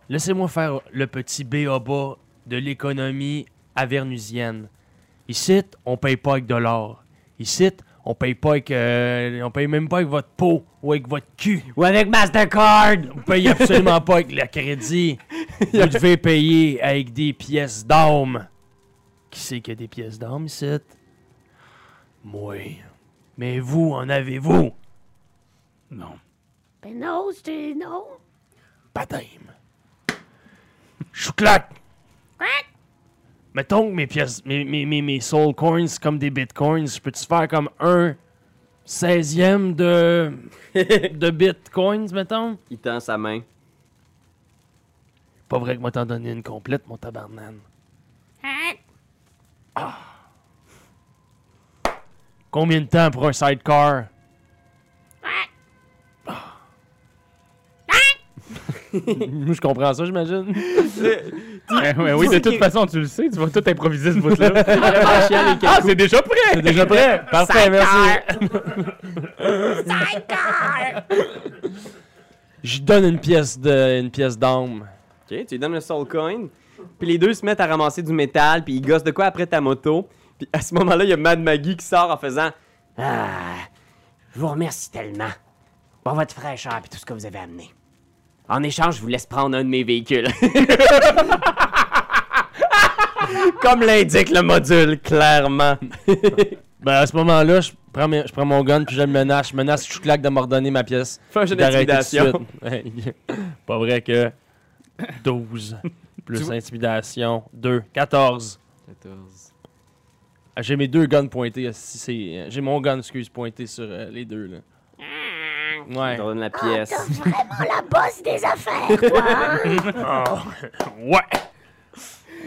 Laissez-moi faire le petit B.A.B.A. de l'économie avernusienne. Ici, on paye pas avec de l'or. Ici, on paye pas avec. euh, on paye même pas avec votre peau ou avec votre cul. Ou avec Mastercard! Vous payez absolument pas avec le crédit. Vous devez payer avec des pièces d'âme. Qui c'est qui a des pièces d'âme ici? Moi. Mais vous, en avez-vous? Non. Ben non, c'est non. Baptême. Chouclac! Mettons que mes pièces, mes, mes, mes, mes soul coins, c'est comme des bitcoins, je peux-tu faire comme un 16e de, de bitcoins, mettons? Il tend sa main. Pas vrai que moi t'en donner une complète, mon tabarnane. Ah. Combien de temps pour un sidecar? Ah. Moi, je comprends ça, j'imagine. Ouais, ouais, oui, de toute façon, tu le sais, tu vas tout improviser ce bout-là. ah, c'est déjà prêt! C'est déjà prêt? Parfait, merci. Je donne une pièce de, une pièce d'âme. Ok, tu lui donnes le soul coin. Puis les deux se mettent à ramasser du métal, puis ils gossent de quoi après ta moto. Puis à ce moment-là, il y a Mad Maggie qui sort en faisant Ah, je vous remercie tellement pour votre fraîcheur et tout ce que vous avez amené. En échange, je vous laisse prendre un de mes véhicules. Comme l'indique le module, clairement. Ben, à ce moment-là, je prends, mes- je prends mon gun puis je le menace. Je menace Chouclac de m'ordonner ma pièce. Fais un jeu d'arrêter tout de d'intimidation. suite. Pas vrai que 12 plus intimidation, 2, 14. Ah, J'ai mes deux guns pointés. si c'est- J'ai mon gun, excuse, pointé sur euh, les deux. Là. Ouais. leur donne la Ah, pièce. t'as vraiment la bosse des affaires, toi, hein? Ah, ouais.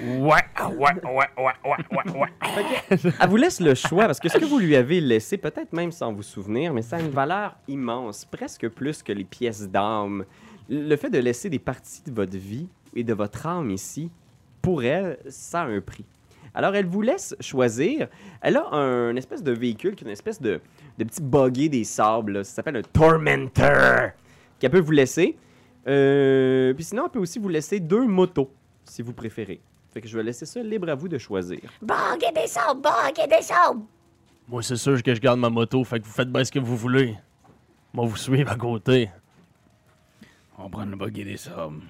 Ouais, ouais, ouais, ouais, ouais, ouais, ouais. Elle vous laisse le choix parce que ce que vous lui avez laissé, peut-être même sans vous souvenir, mais ça a une valeur immense, presque plus que les pièces d'âme. Le fait de laisser des parties de votre vie et de votre âme ici, pour elle, ça a un prix. Alors, elle vous laisse choisir. Elle a un espèce de véhicule qui est une espèce de, de petit buggy des sables. là. Ça s'appelle un Tormentor. Qu'elle peut vous laisser. Euh, puis sinon, elle peut aussi vous laisser deux motos, si vous préférez. Fait que je vais laisser ça libre à vous de choisir. Et des sables, et des sables. Moi, c'est sûr que je garde ma moto, fait que vous faites bien ce que vous voulez. Moi, vous suivre à côté. On va prendre le buggy des sables.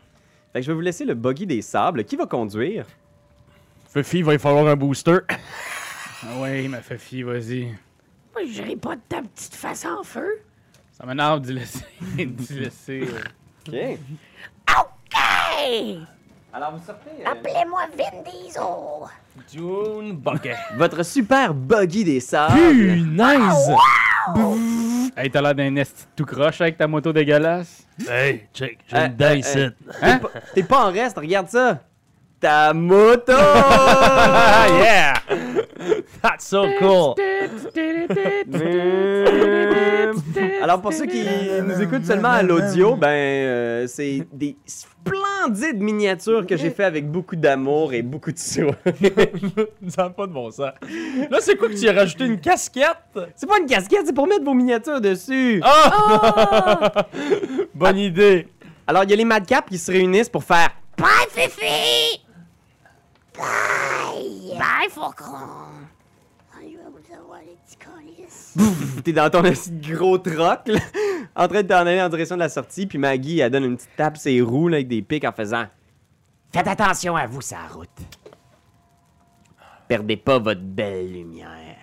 Fait que je vais vous laisser le buggy des sables. Qui va conduire? Fifi, il va y falloir un booster. Ah ouais, ma Fifi, vas-y. Moi, je ris pas de ta petite face en feu. Ça m'énerve d'y laisser. d'y laisser. euh. OK. OK! Alors, vous sortez Appelez-moi Vin Diesel. Dune Bucket. votre super buggy des sables. Punaise! Hey, t'as l'air d'un esti tout croche avec ta moto dégueulasse. Hey, check, j'ai Euh, une dent euh, ici. euh, T'es pas- T'es pas en reste, regarde ça. Ta moto! Ah, yeah! That's so cool. Alors, pour ceux qui nous écoutent seulement à l'audio, ben, euh, c'est des splendides miniatures que j'ai fait avec beaucoup d'amour et beaucoup de soin. Ça n'a pas de bon sens. Là, c'est quoi que tu as rajouté? Une casquette? c'est pas une casquette, c'est pour mettre vos miniatures dessus. Ah! Bonne idée. Alors, il y a les madcaps qui se réunissent pour faire Bye, Fifi! Bye! Bye, Faucon! T'es dans ton petit gros troc, là, en train de t'en aller en direction de la sortie, puis Maggie, elle donne une petite tape ses roues là, avec des pics en faisant Faites attention à vous, sa route. Perdez pas votre belle lumière.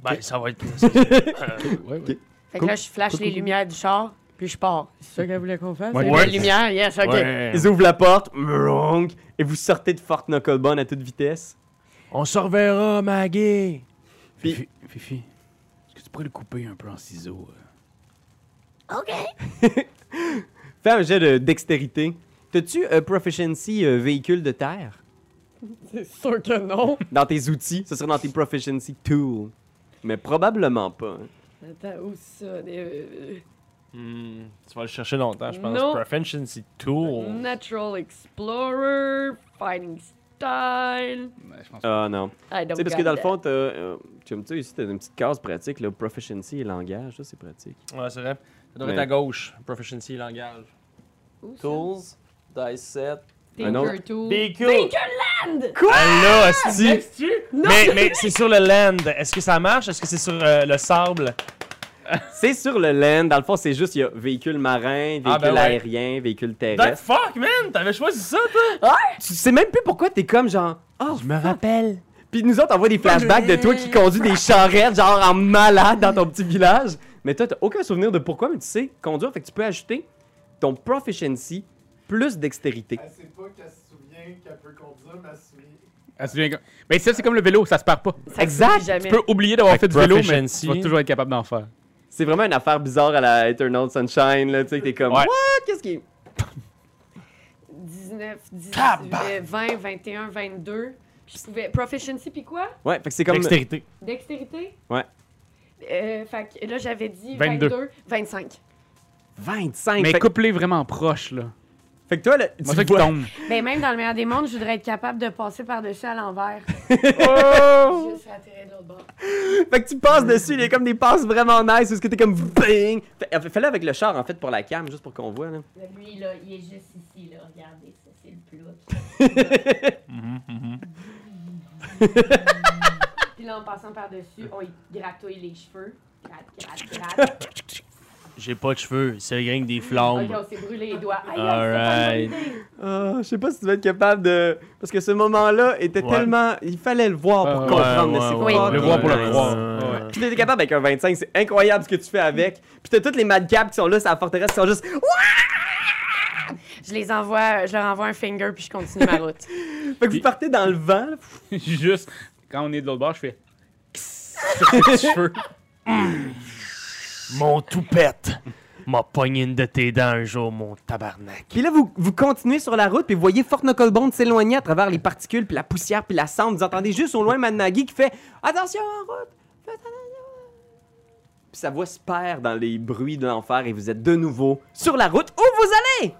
Ben, ça va être. Ouais, ouais. Fait que là, je flash les lumières du char, puis je pars. C'est ça qu'elle voulait qu'on fasse? Ouais. Les Ouais. belles lumières, yes, OK. Ouais. Ils ouvrent la porte, mrong, et vous sortez de Fort Knucklebone à toute vitesse. On se reverra, Maggie. Puis- Fifi, Fifi, est-ce que tu pourrais le couper un peu en ciseaux? euh? OK. Fais un jet de dextérité. T'as-tu un proficiency euh, véhicule de terre? C'est sûr que non. Dans tes outils, ce serait dans tes proficiency tools. Mais probablement pas. hein. Attends, où ça? Des, Hmm, tu vas le chercher longtemps, je pense. Proficiency Tool. Natural Explorer, Fighting Style. Ben, Ah non. Sais, parce que dans le fond, euh, tu me dis ici, t'as une petite case pratique, là, proficiency et langage, ça c'est pratique. Ouais, c'est vrai. Ça Ouais. être à gauche. Proficiency langage. Où ça? Tools. Dice set. Tinker Tool. Land! Non! Mais, mais c'est sur le land. Est-ce que ça marche? Est-ce que c'est sur euh, le sable? C'est sur le land. Dans le fond, c'est juste, il y a véhicule marin, véhicule Ah, ben ouais. aérien, véhicule That terrestre. fuck, man! T'avais choisi ça, toi? Tu sais même plus pourquoi t'es comme genre. Oh, Je me rappelle. Puis nous autres, on voit des flashbacks de toi qui conduis des charrettes, genre en malade dans ton petit village. Mais toi, t'as aucun souvenir de pourquoi, mais tu sais conduire. Fait que tu peux ajouter ton proficiency plus dextérité. Elle sait pas qu'elle se souvient qu'elle peut conduire, mais elle se souvient. Ah, c'est bien comme- Ben, ça, c'est comme le vélo, ça se perd pas. Ça Exact. Tu peux oublier d'avoir Fait du vélo, mais tu vas toujours être capable d'en faire. C'est vraiment une affaire bizarre à la Eternal Sunshine, là. Tu sais, t'es comme. Ouais. What? Qu'est-ce qui. 19, 18, Tabarnak. euh, 20, 21, 22. Je pouvais... Proficiency, puis quoi? Ouais, fait que c'est comme. Dextérité. Dextérité? Ouais. Euh, fait que là, j'avais dit 22. 22, 25. 25. Mais fait, couplé vraiment proche, là. Fait que toi, là, tu qui vois- tombe. Ben, même dans le meilleur des mondes, je voudrais être capable de passer par-dessus à l'envers. Oh! Juste atterrir de l'autre bord. Fait que tu passes dessus, il y a comme des passes vraiment nice, parce que t'es comme bing! Fais- Fais-le avec le char, en fait, pour la cam, juste pour qu'on voit, là. Là, lui, là, il est juste ici, là. Regardez, ça, c'est le plot. Puis là, en passant par-dessus, on y gratouille les cheveux. Gratte, gratte, gratte. J'ai pas de cheveux, c'est rien que des Ok, flammes. on s'est brûlé les doigts. Aïe, aïe, Alright. Ah, je sais pas si tu vas être capable de. Parce que ce moment-là était Ouais. tellement. Il fallait le voir pour Ouais, comprendre c'est ouais, Le voir pour le croire. Ouais. Ouais. Puis t'es capable avec un 25, c'est incroyable ce que tu fais avec. Puis t'as tous les madcaps qui sont là, c'est la forteresse, qui sont juste. Je les envoie, je leur envoie un finger, puis je continue ma route. Fait que vous partez dans le vent, là. Juste, quand on est de l'autre bord, je fais. sur tes cheveux. Mon toupette m'a pogné une de tes dents un jour, mon tabarnak. Puis là, vous, vous continuez sur la route, puis vous voyez Fort Knucklebone s'éloigner à travers les particules, puis la poussière, puis la cendre. Vous entendez juste au loin Mad Maggie qui fait Attention en route! Faites attention! Puis sa voix se perd dans les bruits de l'enfer, et vous êtes de nouveau sur la route où vous allez!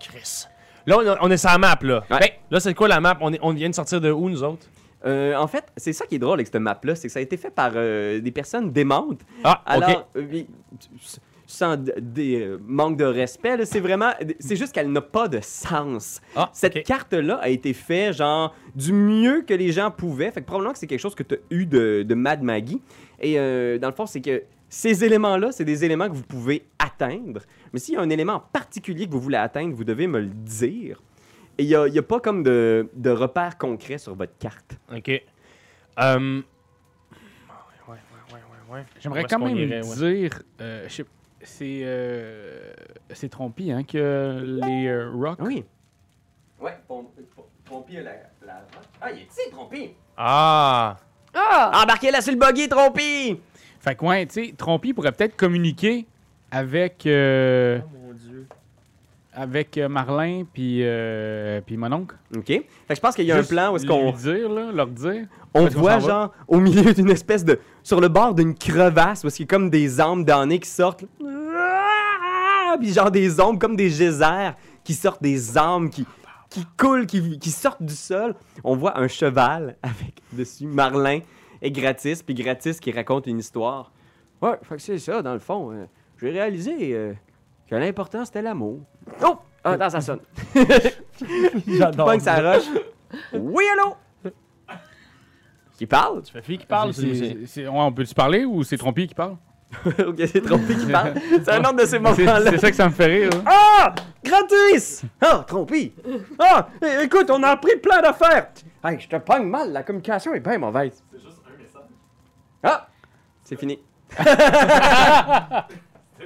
Chris. Là, on, est sur la map, là. Ouais. Ben, là, c'est quoi la map? On, est- on vient de sortir de où, nous autres? Euh, en fait, c'est ça qui est drôle avec cette map-là, c'est que ça a été fait par euh, des personnes démentes. Ah, Alors, euh, oui, sans des manque de respect, c'est vraiment, c'est juste qu'elle n'a pas de sens. Ah, Cette carte-là a été faite, genre, du mieux que les gens pouvaient. Fait que probablement que c'est quelque chose que tu as eu de, de Mad Maggie. Et euh, dans le fond, c'est que ces éléments-là, c'est des éléments que vous pouvez atteindre. Mais s'il y a un élément en particulier que vous voulez atteindre, vous devez me le dire. Et il n'y a, y a pas comme de, de repère concret sur votre carte. Ok. Euh... Ouais, ouais, ouais, ouais, ouais. J'aimerais quand même irait, ouais? dire. euh, je sais- c'est. Euh, c'est Trompi, hein, que les euh, Rock. Ah oui. Ouais, Trompi a la, la... Ah, il est ici, Trompi! Ah! Ah! Embarquez-la sur le buggy, Trompi! Fait que, ouais, tu sais, Trompi pourrait peut-être communiquer avec. euh, mon dieu. Avec euh, Marlin puis euh, puis mon oncle. OK? Fait que je pense qu'il y a un plan où est-ce qu'on dire là, leur dire. on voit genre au milieu d'une espèce de sur le bord d'une crevasse où est-ce qu'il y a comme des âmes damnées qui sortent Ah! puis genre des ombres comme des geysers qui sortent des âmes qui qui coulent qui, qui sortent du sol. On voit un cheval avec dessus Marlin et Gratis puis Gratis qui raconte une histoire. Ouais, fait que c'est ça dans le fond. euh, J'ai réalisé euh, que l'important c'était l'amour. Oh, Ah, attends, ça sonne. J'adore. Pogne sa roche. Oui, allô? Qui parle? Tu fais fille qui parle, C'est- c'est c'est- c'est- ouais, on peut-tu parler ou c'est Trompier qui parle? ok, c'est trompé qui parle. C'est un autre de ces C'est moments-là. c'est ça que ça me fait rire. là. Ah! Gratis! Ah, trompé! Ah! é- Écoute, on a appris plein d'affaires! Hey, je te pogne mal, la communication est bien mauvaise. C'est juste un message. Ah! C'est fini.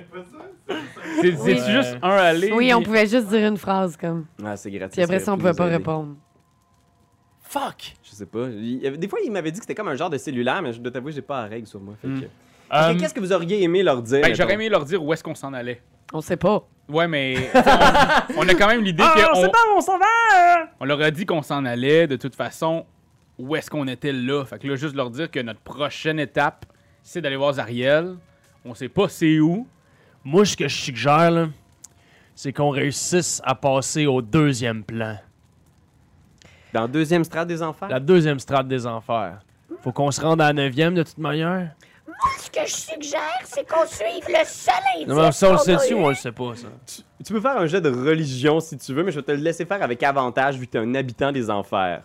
C'est pas ça? C'est juste un C'est Oui. c'est juste un aller. Oui, on pouvait juste dire une phrase comme. Ah, c'est gratis. Puis après ça, on pouvait pas répondre. Fuck! Je sais pas. Il des fois, il m'avait dit que c'était comme un genre de cellulaire, mais je dois t'avouer, j'ai pas la règle sur moi. Que- que Euh, Qu'est-ce que vous auriez aimé leur dire? Ben, j'aurais aimé leur dire où est-ce qu'on s'en allait. On sait pas. Ouais, mais on, on a quand même l'idée Ah, on qu'on sait pas où on s'en va! on leur a dit qu'on s'en allait. De toute façon, où est-ce qu'on était là? Fait que là, juste leur dire que notre prochaine étape, c'est d'aller voir Zariel. On sait pas c'est où. Moi, ce que je suggère, là, c'est qu'on réussisse à passer au deuxième plan. Dans le deuxième strat des enfers? La deuxième strate des enfers. Faut qu'on se rende à la neuvième, de toute manière. Ce que je suggère, c'est qu'on suive le seul indice. Non, mais ça, on le qu'on sait a dessus eu. ou on le sait pas, ça? Tu peux faire un jet de religion si tu veux, mais je vais te le laisser faire avec avantage vu que t'es un habitant des enfers.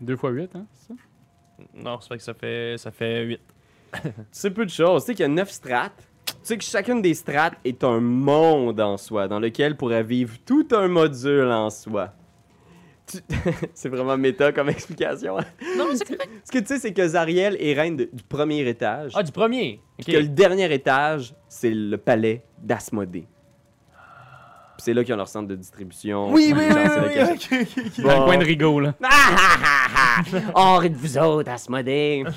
2 fois 8, hein? c'est ça? Non, c'est fait que ça fait, ça fait 8. Tu sais peu de choses. Tu sais qu'il y a neuf strates. Tu sais que chacune des strates est un monde en soi, dans lequel pourrait vivre tout un module en soi. Tu- c'est vraiment méta comme explication. hein? Non, mais c'est. Ce que tu sais, c'est que Zariel est reine de- du premier étage. Ah, du premier. Ok. Que le dernier étage, c'est le palais d'Asmodée. Puis c'est là qu'ils ont leur centre de distribution. Oui, oui, oui, oui, oui, ok. Dans le coin de Rigaud, là. Ah ah ah ah! De vous autres, Asmodée!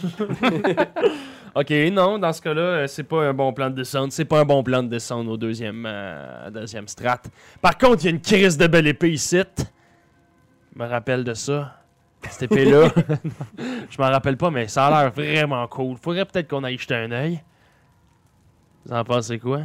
Ok, non, dans ce cas-là, euh, c'est pas un bon plan de descente. C'est pas un bon plan de descendre au deuxième, euh, deuxième strat. Par contre, il y a une crise de belle épée ici. Je me rappelle de ça. Cette épée-là. Je m'en rappelle pas, mais ça a l'air vraiment cool. Faudrait peut-être qu'on aille jeter un œil. Vous en pensez quoi?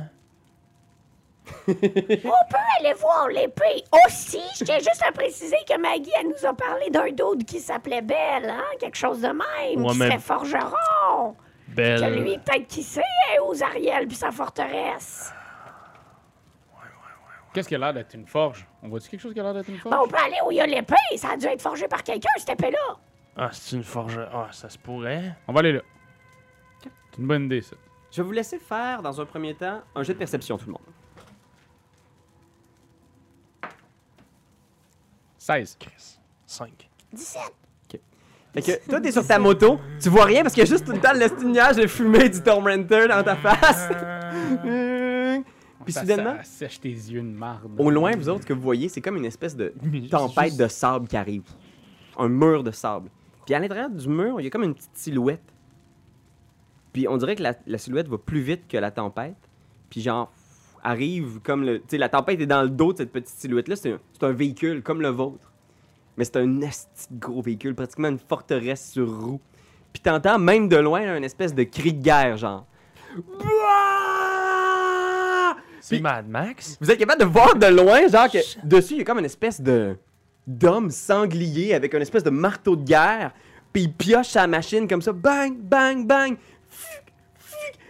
On peut aller voir l'épée. Aussi, je tiens juste à préciser que Maggie, elle nous a parlé d'un dude qui s'appelait Belle, hein? Quelque chose de même, Ouais, qui mais- serait forgeron. Belle. Que lui, peut-être qui sait, hein, aux Ariel puis sa forteresse. Qu'est-ce qui a l'air d'être une forge? On voit-tu quelque chose qui a l'air d'être une forge? Ben, on peut aller où il y a l'épée. Ça a dû être forgé par quelqu'un, cette épée-là. Ah, c'est une forge. Ah, ça se pourrait. On va aller là. C'est une bonne idée, ça. Je vais vous laisser faire, dans un premier temps, un jet de perception, tout le monde. 16. 5. 17. Fait que toi, t'es sur ta moto, tu vois rien parce qu'il y a juste tout le temps le stignage de fumée du Tormentor dans ta face. Puis Ça- soudainement, Ça sèche tes yeux de marde. au loin, vous autres, ce que vous voyez, c'est comme une espèce de tempête de sable qui arrive. Un mur de sable. Puis à l'intérieur du mur, il y a comme une petite silhouette. Puis on dirait que la, la silhouette va plus vite que la tempête. Puis genre, arrive comme le... Tu sais, la tempête est dans le dos de cette petite silhouette-là. C'est un, c'est un véhicule comme le vôtre. Mais c'est un esti gros véhicule, pratiquement une forteresse sur roue. Puis t'entends même de loin un espèce de cri de guerre, genre. C'est Mad Max? Vous êtes capable de voir de loin, genre que dessus, il y a comme une espèce de d'homme sanglier avec une espèce de marteau de guerre. Puis il pioche sa machine comme ça, bang, bang, bang.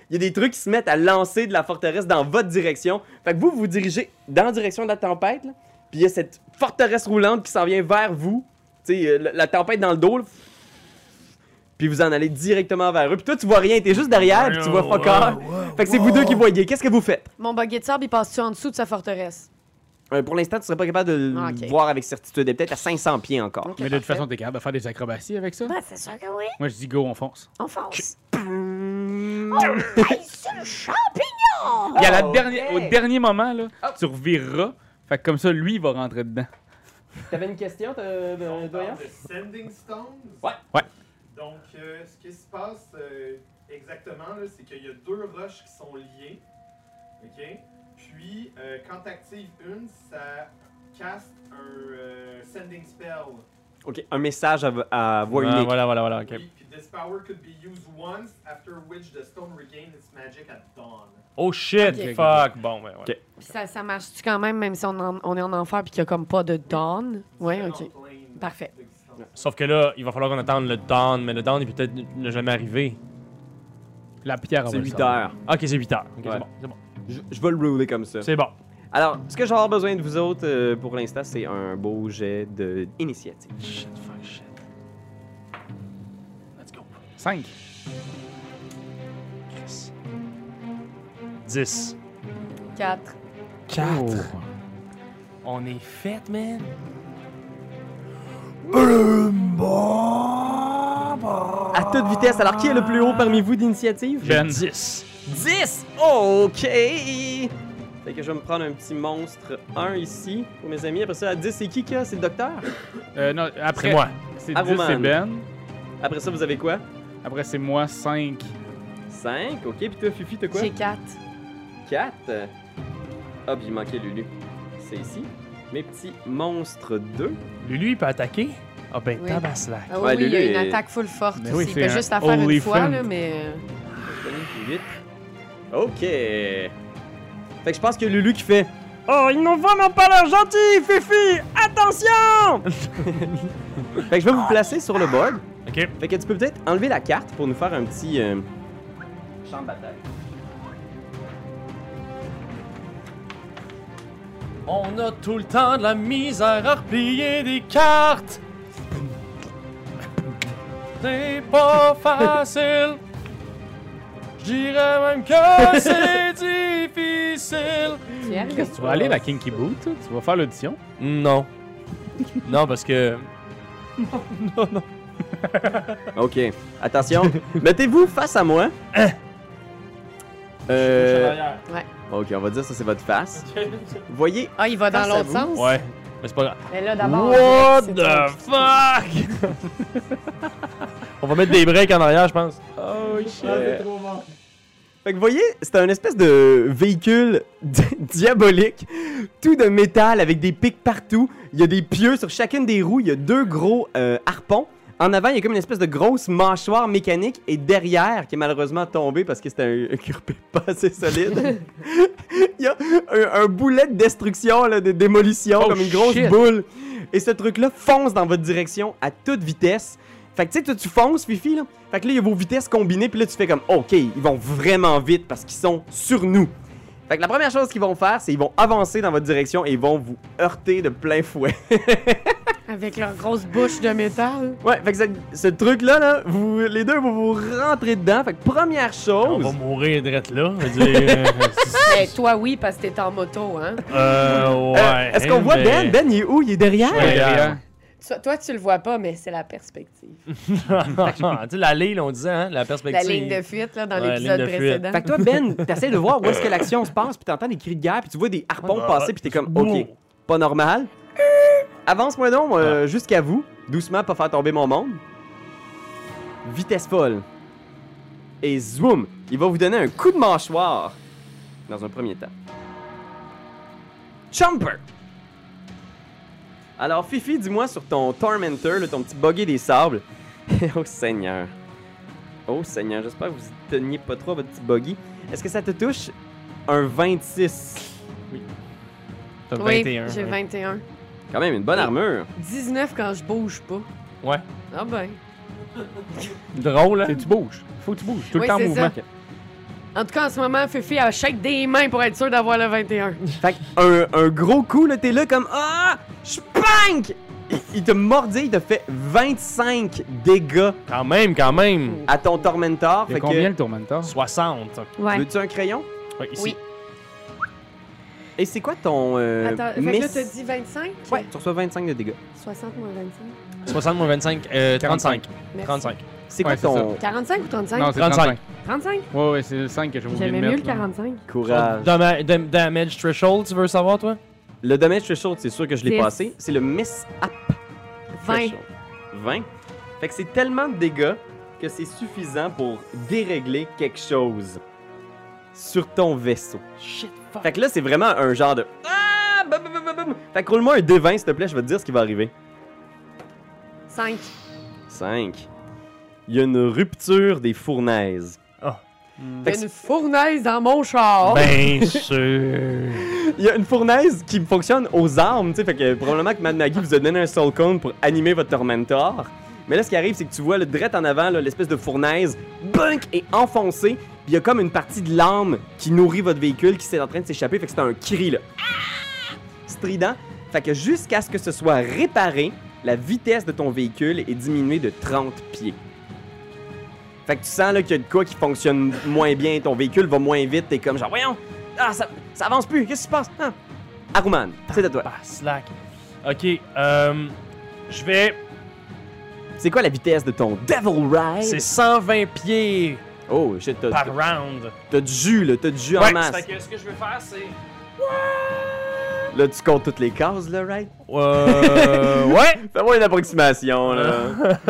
Il y a des trucs qui se mettent à lancer de la forteresse dans votre direction. Fait que vous, vous dirigez dans la direction de la tempête. là. Puis il y a cette forteresse roulante qui s'en vient vers vous. Tu sais, euh, la, la tempête dans le dos. là. Puis vous en allez directement vers eux. Puis toi, tu vois rien. T'es juste derrière. Puis tu vois fuck all. Fait que c'est vous deux qui voyez. Qu'est-ce que vous faites? Mon buggy de sable, il passe-tu en dessous de sa forteresse? Euh, pour l'instant, tu serais pas capable de le Ah, voir avec certitude. Est peut-être à 500 pieds encore. Mais de toute façon, t'es capable de faire des acrobaties avec ça? Ben, c'est sûr que oui. Moi, je dis go, on fonce. On fonce. Hey, c'est le champignon! Il y a la ok. dernière, au dernier moment, là, tu revireras. Fait que comme ça, lui, il va rentrer dedans. T'avais une question, euh, On Doyen? parle de Sending Stones. Ouais. Ouais. Donc, euh, ce qui se passe euh, exactement, c'est qu'il y a deux roches qui sont liées. Ok? Puis, euh, quand t'actives une, ça caste un euh, sending spell. Ok, un message à, à voix Ah, unique. voilà, voilà, voilà. ok. Oui, puis this power could be used once, after which the stone regains its magic at dawn. Oh shit, Ok. fuck. Bon, ben, ouais. Ok. Puis ça, ça marche-tu quand même, même si on, en- on est en enfer puis qu'il y a comme pas de dawn? Oui, C'est ok. Parfait. Sauf que là, il va falloir qu'on attende le dawn, mais le dawn, il peut peut-être ne jamais arriver. La pierre, C'est va le 8 savoir. heures. Ok, c'est 8 heures. Ok, Ouais. c'est bon, c'est bon. Je, je vais le rouler comme ça. C'est bon. Alors, ce que j'aurai besoin de vous autres euh, pour l'instant, c'est un beau jet d'initiative. Shit, fuck, shit. Let's go. 5. 10. 4. 4. On est fait, man. À toute vitesse. Alors, qui est le plus haut parmi vous d'initiative? Ben. 10. 10! OK! Fait que je vais me prendre un petit monstre 1 ici pour mes amis. Après ça, à 10, c'est qui qui a? C'est le docteur? Euh, non, après, moi. C'est Ah, 10, c'est. Ben. Après ça, vous avez quoi? Après, c'est moi, 5. 5. OK. Puis toi, Fifi, t'as quoi? J'ai 4. 4. Ah, puis il manquait Lulu. C'est ici. Mes petits monstres 2. Lulu, il peut attaquer? Ah ben, Oui. tabaslac. Ah Ouais, oui, il y a Lulu une est- attaque full forte Mais oui, Il un juste la faire une Holy fois, là, mais... euh. OK. Fait que je pense que Lulu qui fait Oh, ils n'ont vraiment pas l'air gentils, Fifi Attention Fait que je vais vous placer sur le board. Ok. Fait que tu peux peut-être enlever la carte pour nous faire un petit euh, champ de bataille. On a tout le temps de la misère à replier des cartes. C'est pas facile. Je dirais même que c'est difficile. tu y arrives? Qu'est-ce que tu vas aller, la Kinky Boot? Tu vas faire l'audition? Non. Non, parce que. Ok, attention. Mettez-vous face à moi. Euh, ok, on va dire ça, c'est votre face. Voyez, Ah, il va dans l'autre vous. sens? Ouais. Mais c'est pas grave. Mais là, d'abord... What the fuck? On va mettre des breaks en arrière, je pense. Oh shit. Fait que vous voyez, c'est un espèce de véhicule di- diabolique, tout de métal avec des pics partout. Il y a des pieux sur chacune des roues. Il y a deux gros euh, harpons. En avant, il y a comme une espèce de grosse mâchoire mécanique et derrière, qui est malheureusement tombé parce que c'était un, un cuirpé pas assez solide, il y a un, un boulet de destruction, là, de démolition, Oh, comme une grosse shit. boule. Et ce truc-là fonce dans votre direction à toute vitesse. Fait que tu sais, toi, tu fonces, Fifi, là. Fait que là, il y a vos vitesses combinées, puis là, tu fais comme, OK, ils vont vraiment vite parce qu'ils sont sur nous. Fait que la première chose qu'ils vont faire, c'est qu'ils vont avancer dans votre direction et ils vont vous heurter de plein fouet. Avec leur grosse bouche de métal. ouais, fait que ce, ce truc-là, là, vous, les deux vont vous rentrer dedans. Fait que première On chose, va mourir drette là. Je veux dire, euh, Mais toi, oui, parce que t'es en moto, hein? euh, ouais. euh, est-ce qu'on voit mais- Ben? Ben, il est où? Il est derrière? Ouais. Derrière. Toi, toi, tu le vois pas, mais c'est la perspective. tu sais, l'allée, là, on disait, hein, la La perspective. ligne de fuite, là, dans Ouais, l'épisode ligne précédent. Fait que toi, Ben, t'essaies de voir où est-ce que l'action se passe, puis t'entends des cris de guerre, puis tu vois des harpons bah, passer, puis t'es comme, OK, pas normal. Avance-moi donc euh, jusqu'à vous, doucement, pas faire tomber mon monde. Vitesse folle. Et zoom, il va vous donner un coup de mâchoire dans un premier temps. Jumper! Alors, Fifi, dis-moi sur ton Tormentor, là, ton petit buggy des sables. oh Seigneur. Oh Seigneur, j'espère que vous y teniez pas trop à votre petit buggy. Est-ce que ça te touche? Un 26? T'as Oui, 21. j'ai ouais. 21. Quand même, une bonne armure. 19 quand je bouge pas. Ouais. Ah ben. Drôle, hein? C'est- Tu bouges. Faut que tu bouges. Tout Oui, le temps en mouvement. ça. En tout cas, en ce moment, Fifi, elle shake des mains pour être sûre d'avoir le 21. Fait un, un gros coup, là, t'es là comme Ah! Spank! Il, il te mordit, il te fait 25 dégâts Quand même, quand même. à ton Tormentor. Il y Fait combien que. le tourmentor? 60. Ouais. Veux-tu un crayon? Ouais, ici. Oui. Et c'est quoi ton. Euh, Attends, fait que là, miss- t'as dit 25? Ouais, tu reçois 25 de dégâts. 60 moins 25. 60 moins 25, euh, 35. Merci. 35. C'est quoi Ouais, c'est ton 45 ou 35? Non, c'est 35. 35. 35? Ouais, ouais, c'est le 5 que j'ai oublié de J'aimais mieux mettre. le là. 45. courage? Dama- dam- damage threshold, tu veux savoir, toi? Le damage threshold, c'est sûr que je l'ai Dix. passé. C'est le miss up 20. threshold. 20. Fait que c'est tellement de dégâts que c'est suffisant pour dérégler quelque chose. sur ton vaisseau. Shit, fuck. Fait que là, c'est vraiment un genre de. Ah! Bum, bum, bum, bum. Fait que roule-moi un D20, s'il te plaît, je vais te dire ce qui va arriver. 5. 5. Il y a une rupture des fournaises. Fait que Une fournaise dans mon char. Ben sûr. Il y a une fournaise qui fonctionne aux armes, tu sais, fait que probablement que Mad Maggie vous a donné un soul cone pour animer votre Tormentor. Mais là, ce qui arrive, c'est que tu vois le direct en avant, là, l'espèce de fournaise, bunk, est enfoncée, puis il y a comme une partie de l'âme qui nourrit votre véhicule qui est en train de s'échapper, fait que c'est un cri, là. Ah! Strident. Fait que jusqu'à ce que ce soit réparé, la vitesse de ton véhicule est diminuée de 30 pieds. Fait que tu sens là qu'il y a de quoi qui fonctionne moins bien, ton véhicule va moins vite, t'es comme genre, voyons, ah, ça, ça avance plus, qu'est-ce qui se passe? Ah. Aruman, c'est à toi. Bah, slack. Ok, euh. Je vais. C'est quoi la vitesse de ton Devil Ride? C'est 120 pieds Oh shit, t'as, par t'as- round. t'as du jus là, t'as du jus en masse. fait que ce que je vais faire, c'est. Là, tu comptes toutes les cases là, right? Euh. ouais! Fais-moi une approximation là.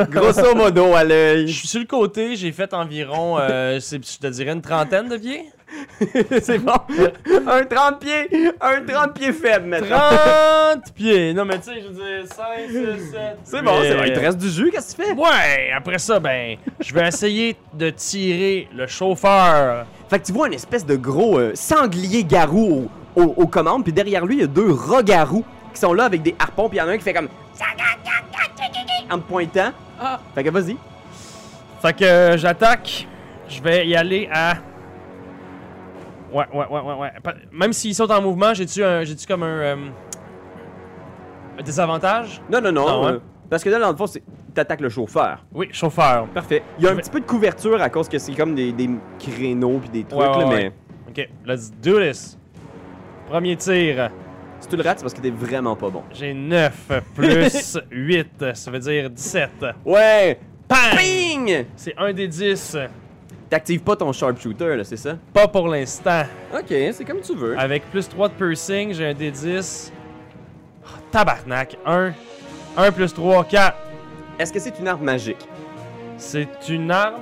Grosso modo à Je l'œil. suis sur le côté, j'ai fait environ, euh, je te dirais une trentaine de pieds. c'est bon. un 30 pieds, un 30 pieds faible maintenant. 30 pieds! Non, mais tu sais, je veux dire 5, 6, 7. C'est bon, c'est bon. Il te reste du jus, qu'est-ce que tu fais? Ouais, après ça, ben, je vais essayer de tirer le chauffeur. Fait que tu vois une espèce de gros euh, sanglier garou au- au- aux commandes, puis derrière lui, il y a deux rats-garous qui sont là avec des harpons, puis il y en a un qui fait comme. En te pointant. Ah. Fait que vas-y. Fait que euh, j'attaque. Je vais y aller à. Ouais, ouais, ouais, ouais, ouais. Même s'ils sont en mouvement, j'ai-tu un... j'ai-tu comme un. euh, un désavantage? Non, non, non. Non, hein? euh, parce que là, dans le fond, c'est. T'attaques le chauffeur. Oui, chauffeur. Parfait. Il y a un vais- petit peu de couverture à cause que c'est comme des, des créneaux puis des trucs, Ouais, ouais, là, ouais. mais Ok, let's do this. Premier tir. si tu le rates, c'est parce que t'es vraiment pas bon. J'ai 9 plus 8, ça veut dire 17. Ouais! Bang! Ping! C'est un des 10. T'actives pas ton sharpshooter, là, c'est ça? Pas pour l'instant. Ok, c'est comme tu veux. Avec plus 3 de piercing, j'ai un des 10. Oh, tabarnak. 1. 1 plus 3, 4. Est-ce que c'est une arme magique? C'est une arme.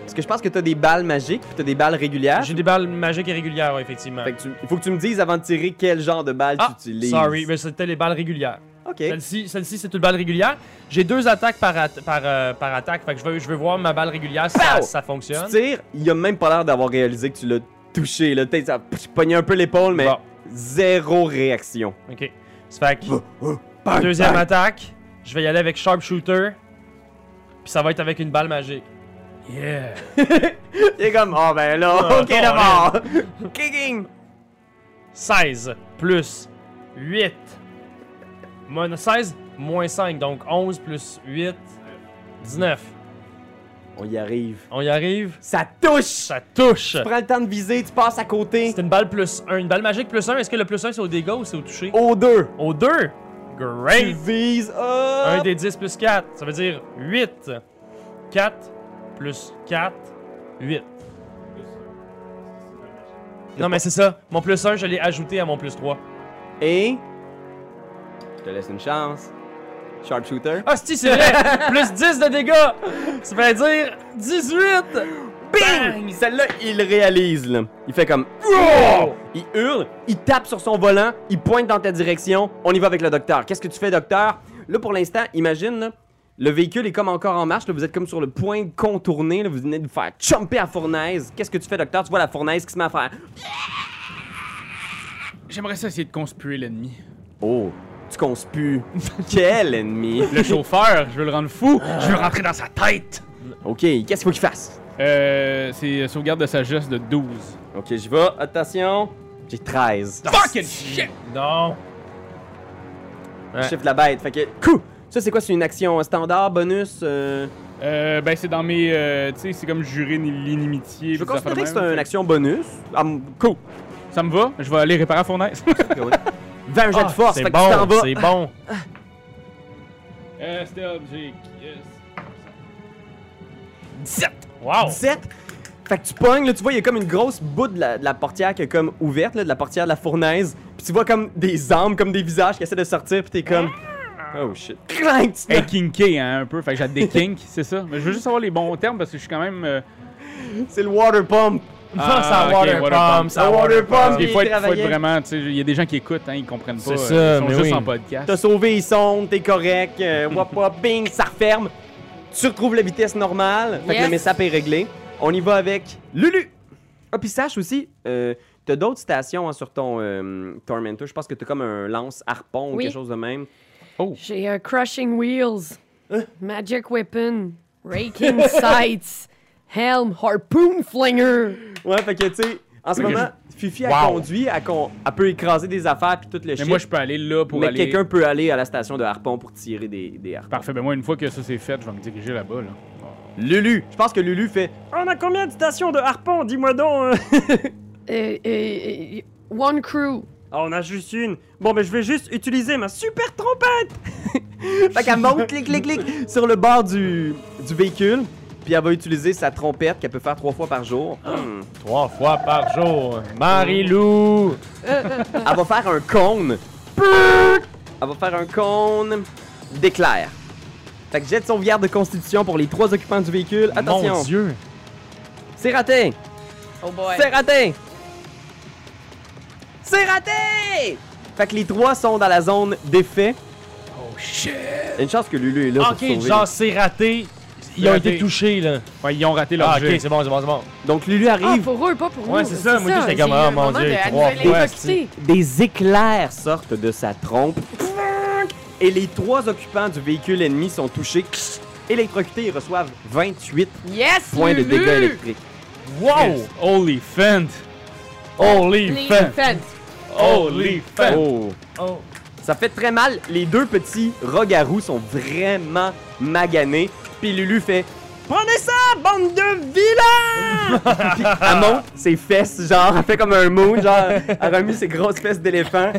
Parce que je pense que t'as des balles magiques puis t'as des balles régulières. J'ai des balles magiques et régulières, ouais, effectivement. Fait que tu- il faut que tu me dises avant de tirer quel genre de balles Ah, tu utilises. sorry, mais c'était les balles régulières. Ok. Celle-ci, celle-ci c'est une balle régulière. J'ai deux attaques par, at- par, euh, par attaque, fait que je veux, je veux voir ma balle régulière si ça, Pow! si ça fonctionne. Tu tires, il a même pas l'air d'avoir réalisé que tu l'as touché. Là, peut-être ça a pogné un peu l'épaule, mais Bon. zéro réaction. Ok. Ça fait que Bang, deuxième bang. attaque, je vais y aller avec sharpshooter. Puis ça va être avec une balle magique. Yeah. Il est comme, oh ben là, Ah, ok d'abord. Kicking. 16 plus 8. Mon 16 moins 5, donc 11 plus 8, 19. On y arrive. On y arrive? Ça touche. Ça touche. Tu prends le temps de viser, tu passes à côté. C'est une balle plus 1. Une balle magique plus 1. Est-ce que le plus 1 c'est au dégât ou c'est au toucher? Au deux. Au 2. Tu Great. vises. hop. 1 des 10 plus 4. Ça veut dire 8. 4 plus 4, 8. Non, mais c'est ça. Mon plus 1, je l'ai ajouté à mon plus 3. Et? Je te laisse une chance. Sharpshooter. Ah, si, c'est vrai! plus 10 de dégâts! Ça veut dire 18! Bing! Celle-là, il réalise, là. Il fait comme. Il hurle, il tape sur son volant, il pointe dans ta direction. On y va avec le docteur. Qu'est-ce que tu fais, docteur? Là, pour l'instant, imagine, là, le véhicule est comme encore en marche. Là, vous êtes comme sur le point de contourner. Là, vous venez de vous faire jumper à la fournaise. Qu'est-ce que tu fais, docteur? Tu vois la fournaise qui se met à faire. J'aimerais ça essayer de conspuer l'ennemi. Oh, tu conspues. Quel ennemi? Le chauffeur, je veux le rendre fou. Je veux rentrer dans sa tête. Ok, qu'est-ce qu'il faut qu'il fasse? Euh, c'est sauvegarde de sagesse de 12. Ok, j'y vais. Attention. J'ai 13. Fucking shit! Non! Ouais. Chiffre de la bête. Fait que. Coup! Ça, c'est quoi? C'est une action standard, bonus? euh, Euh, ben c'est dans mes... euh, tu sais, c'est comme jurer l'inimitié. Je considérer que c'est une action bonus. Ah, m- cool. Ça me va, je vais aller réparer la fournaise. 20 jets Ah, de force, c'est fait que tu t'en bon, vas. c'est bon. euh, c'était. Yes. 17. Wow! 17. Fait que tu pognes, là, tu vois, il y a comme une grosse bout de la, de la portière qui est comme ouverte, là, de la portière de la fournaise. Puis tu vois comme des âmes, comme des visages qui essaient de sortir, puis t'es comme. Oh shit. Clank, tu Hey, kinké, hein, un peu. Fait que j'ai des kinks, c'est ça. Mais je veux juste savoir les bons termes parce que je suis quand même. euh, C'est le water pump. Ah, ça ok, water water pump, ça Ah, water water pump. Qu'il faut il faut être vraiment, tu sais, il y a des gens qui écoutent, hein, ils comprennent pas. C'est euh, ça, ils mais sont juste oui. en podcast. T'as sauvé les sondes, t'es correct, euh, wop wop, bing, ça referme. Tu retrouves la vitesse normale, fait que le message est réglé. On y va avec Lulu. Ah, puis sache aussi, euh, t'as d'autres stations hein, sur ton euh, Tormentor. Je pense que t'as comme un lance-harpon ou quelque chose de même. J'ai un Crushing Wheels, Hein? Magic Weapon, Raking Sights, Helm, Harpoon Flinger. Ouais, fait que tu sais, en ce moment, Fifi, Wow. conduit, elle, con- elle peut écraser des affaires puis tout le Mais shit. moi, je peux aller là pour mais aller. quelqu'un peut aller à la station de harpon pour tirer des, des harpons. Parfait, ben moi, une fois que ça c'est fait, je vais me diriger là-bas. Là. Lulu, je pense que Lulu fait On a combien de stations de harpon? Dis-moi donc. euh. Euh, euh, euh, one Crew. Ah, on a juste une. Bon, mais je vais juste utiliser ma super trompette. Fait qu'elle monte, clic, clic, clic, sur le bord du, du véhicule. Puis elle va utiliser sa trompette qu'elle peut faire trois fois par jour. Trois fois par jour. Marie-Lou. Elle va faire un cône. Elle va faire un cône d'éclair. Fait que jette son sauvegarde de constitution pour les trois occupants du véhicule. Attention. Mon Dieu. C'est raté. Oh boy. C'est raté. C'est raté. Fait que les trois sont dans la zone d'effet. Oh shit! Il y a une chance que Lulu est là pour Ok, sauver. genre c'est raté. Ils ont raté. été touchés là. Ouais, ils ont raté leur Ah jet. ok, c'est bon, c'est bon, c'est bon. Donc Lulu Ah, arrive. pour eux, pas pour nous. Ouais, c'est ça, moi, j'étais comme, ah, un mon Dieu, trois fois. Des éclairs sortent de sa trompe. Et les trois occupants du véhicule ennemi sont touchés. Électrocutés et reçoivent 28 Yes, points de dégâts électriques. Wow! Holy fent! Holy Les fan! fans. Holy fan! Oh. Oh. Ça fait très mal. Les deux petits rogarous sont vraiment maganés. Puis Lulu fait Prenez ça, bande de vilains elle monte ses fesses, genre, elle fait comme un moon, genre, elle a remis ses grosses fesses d'éléphant.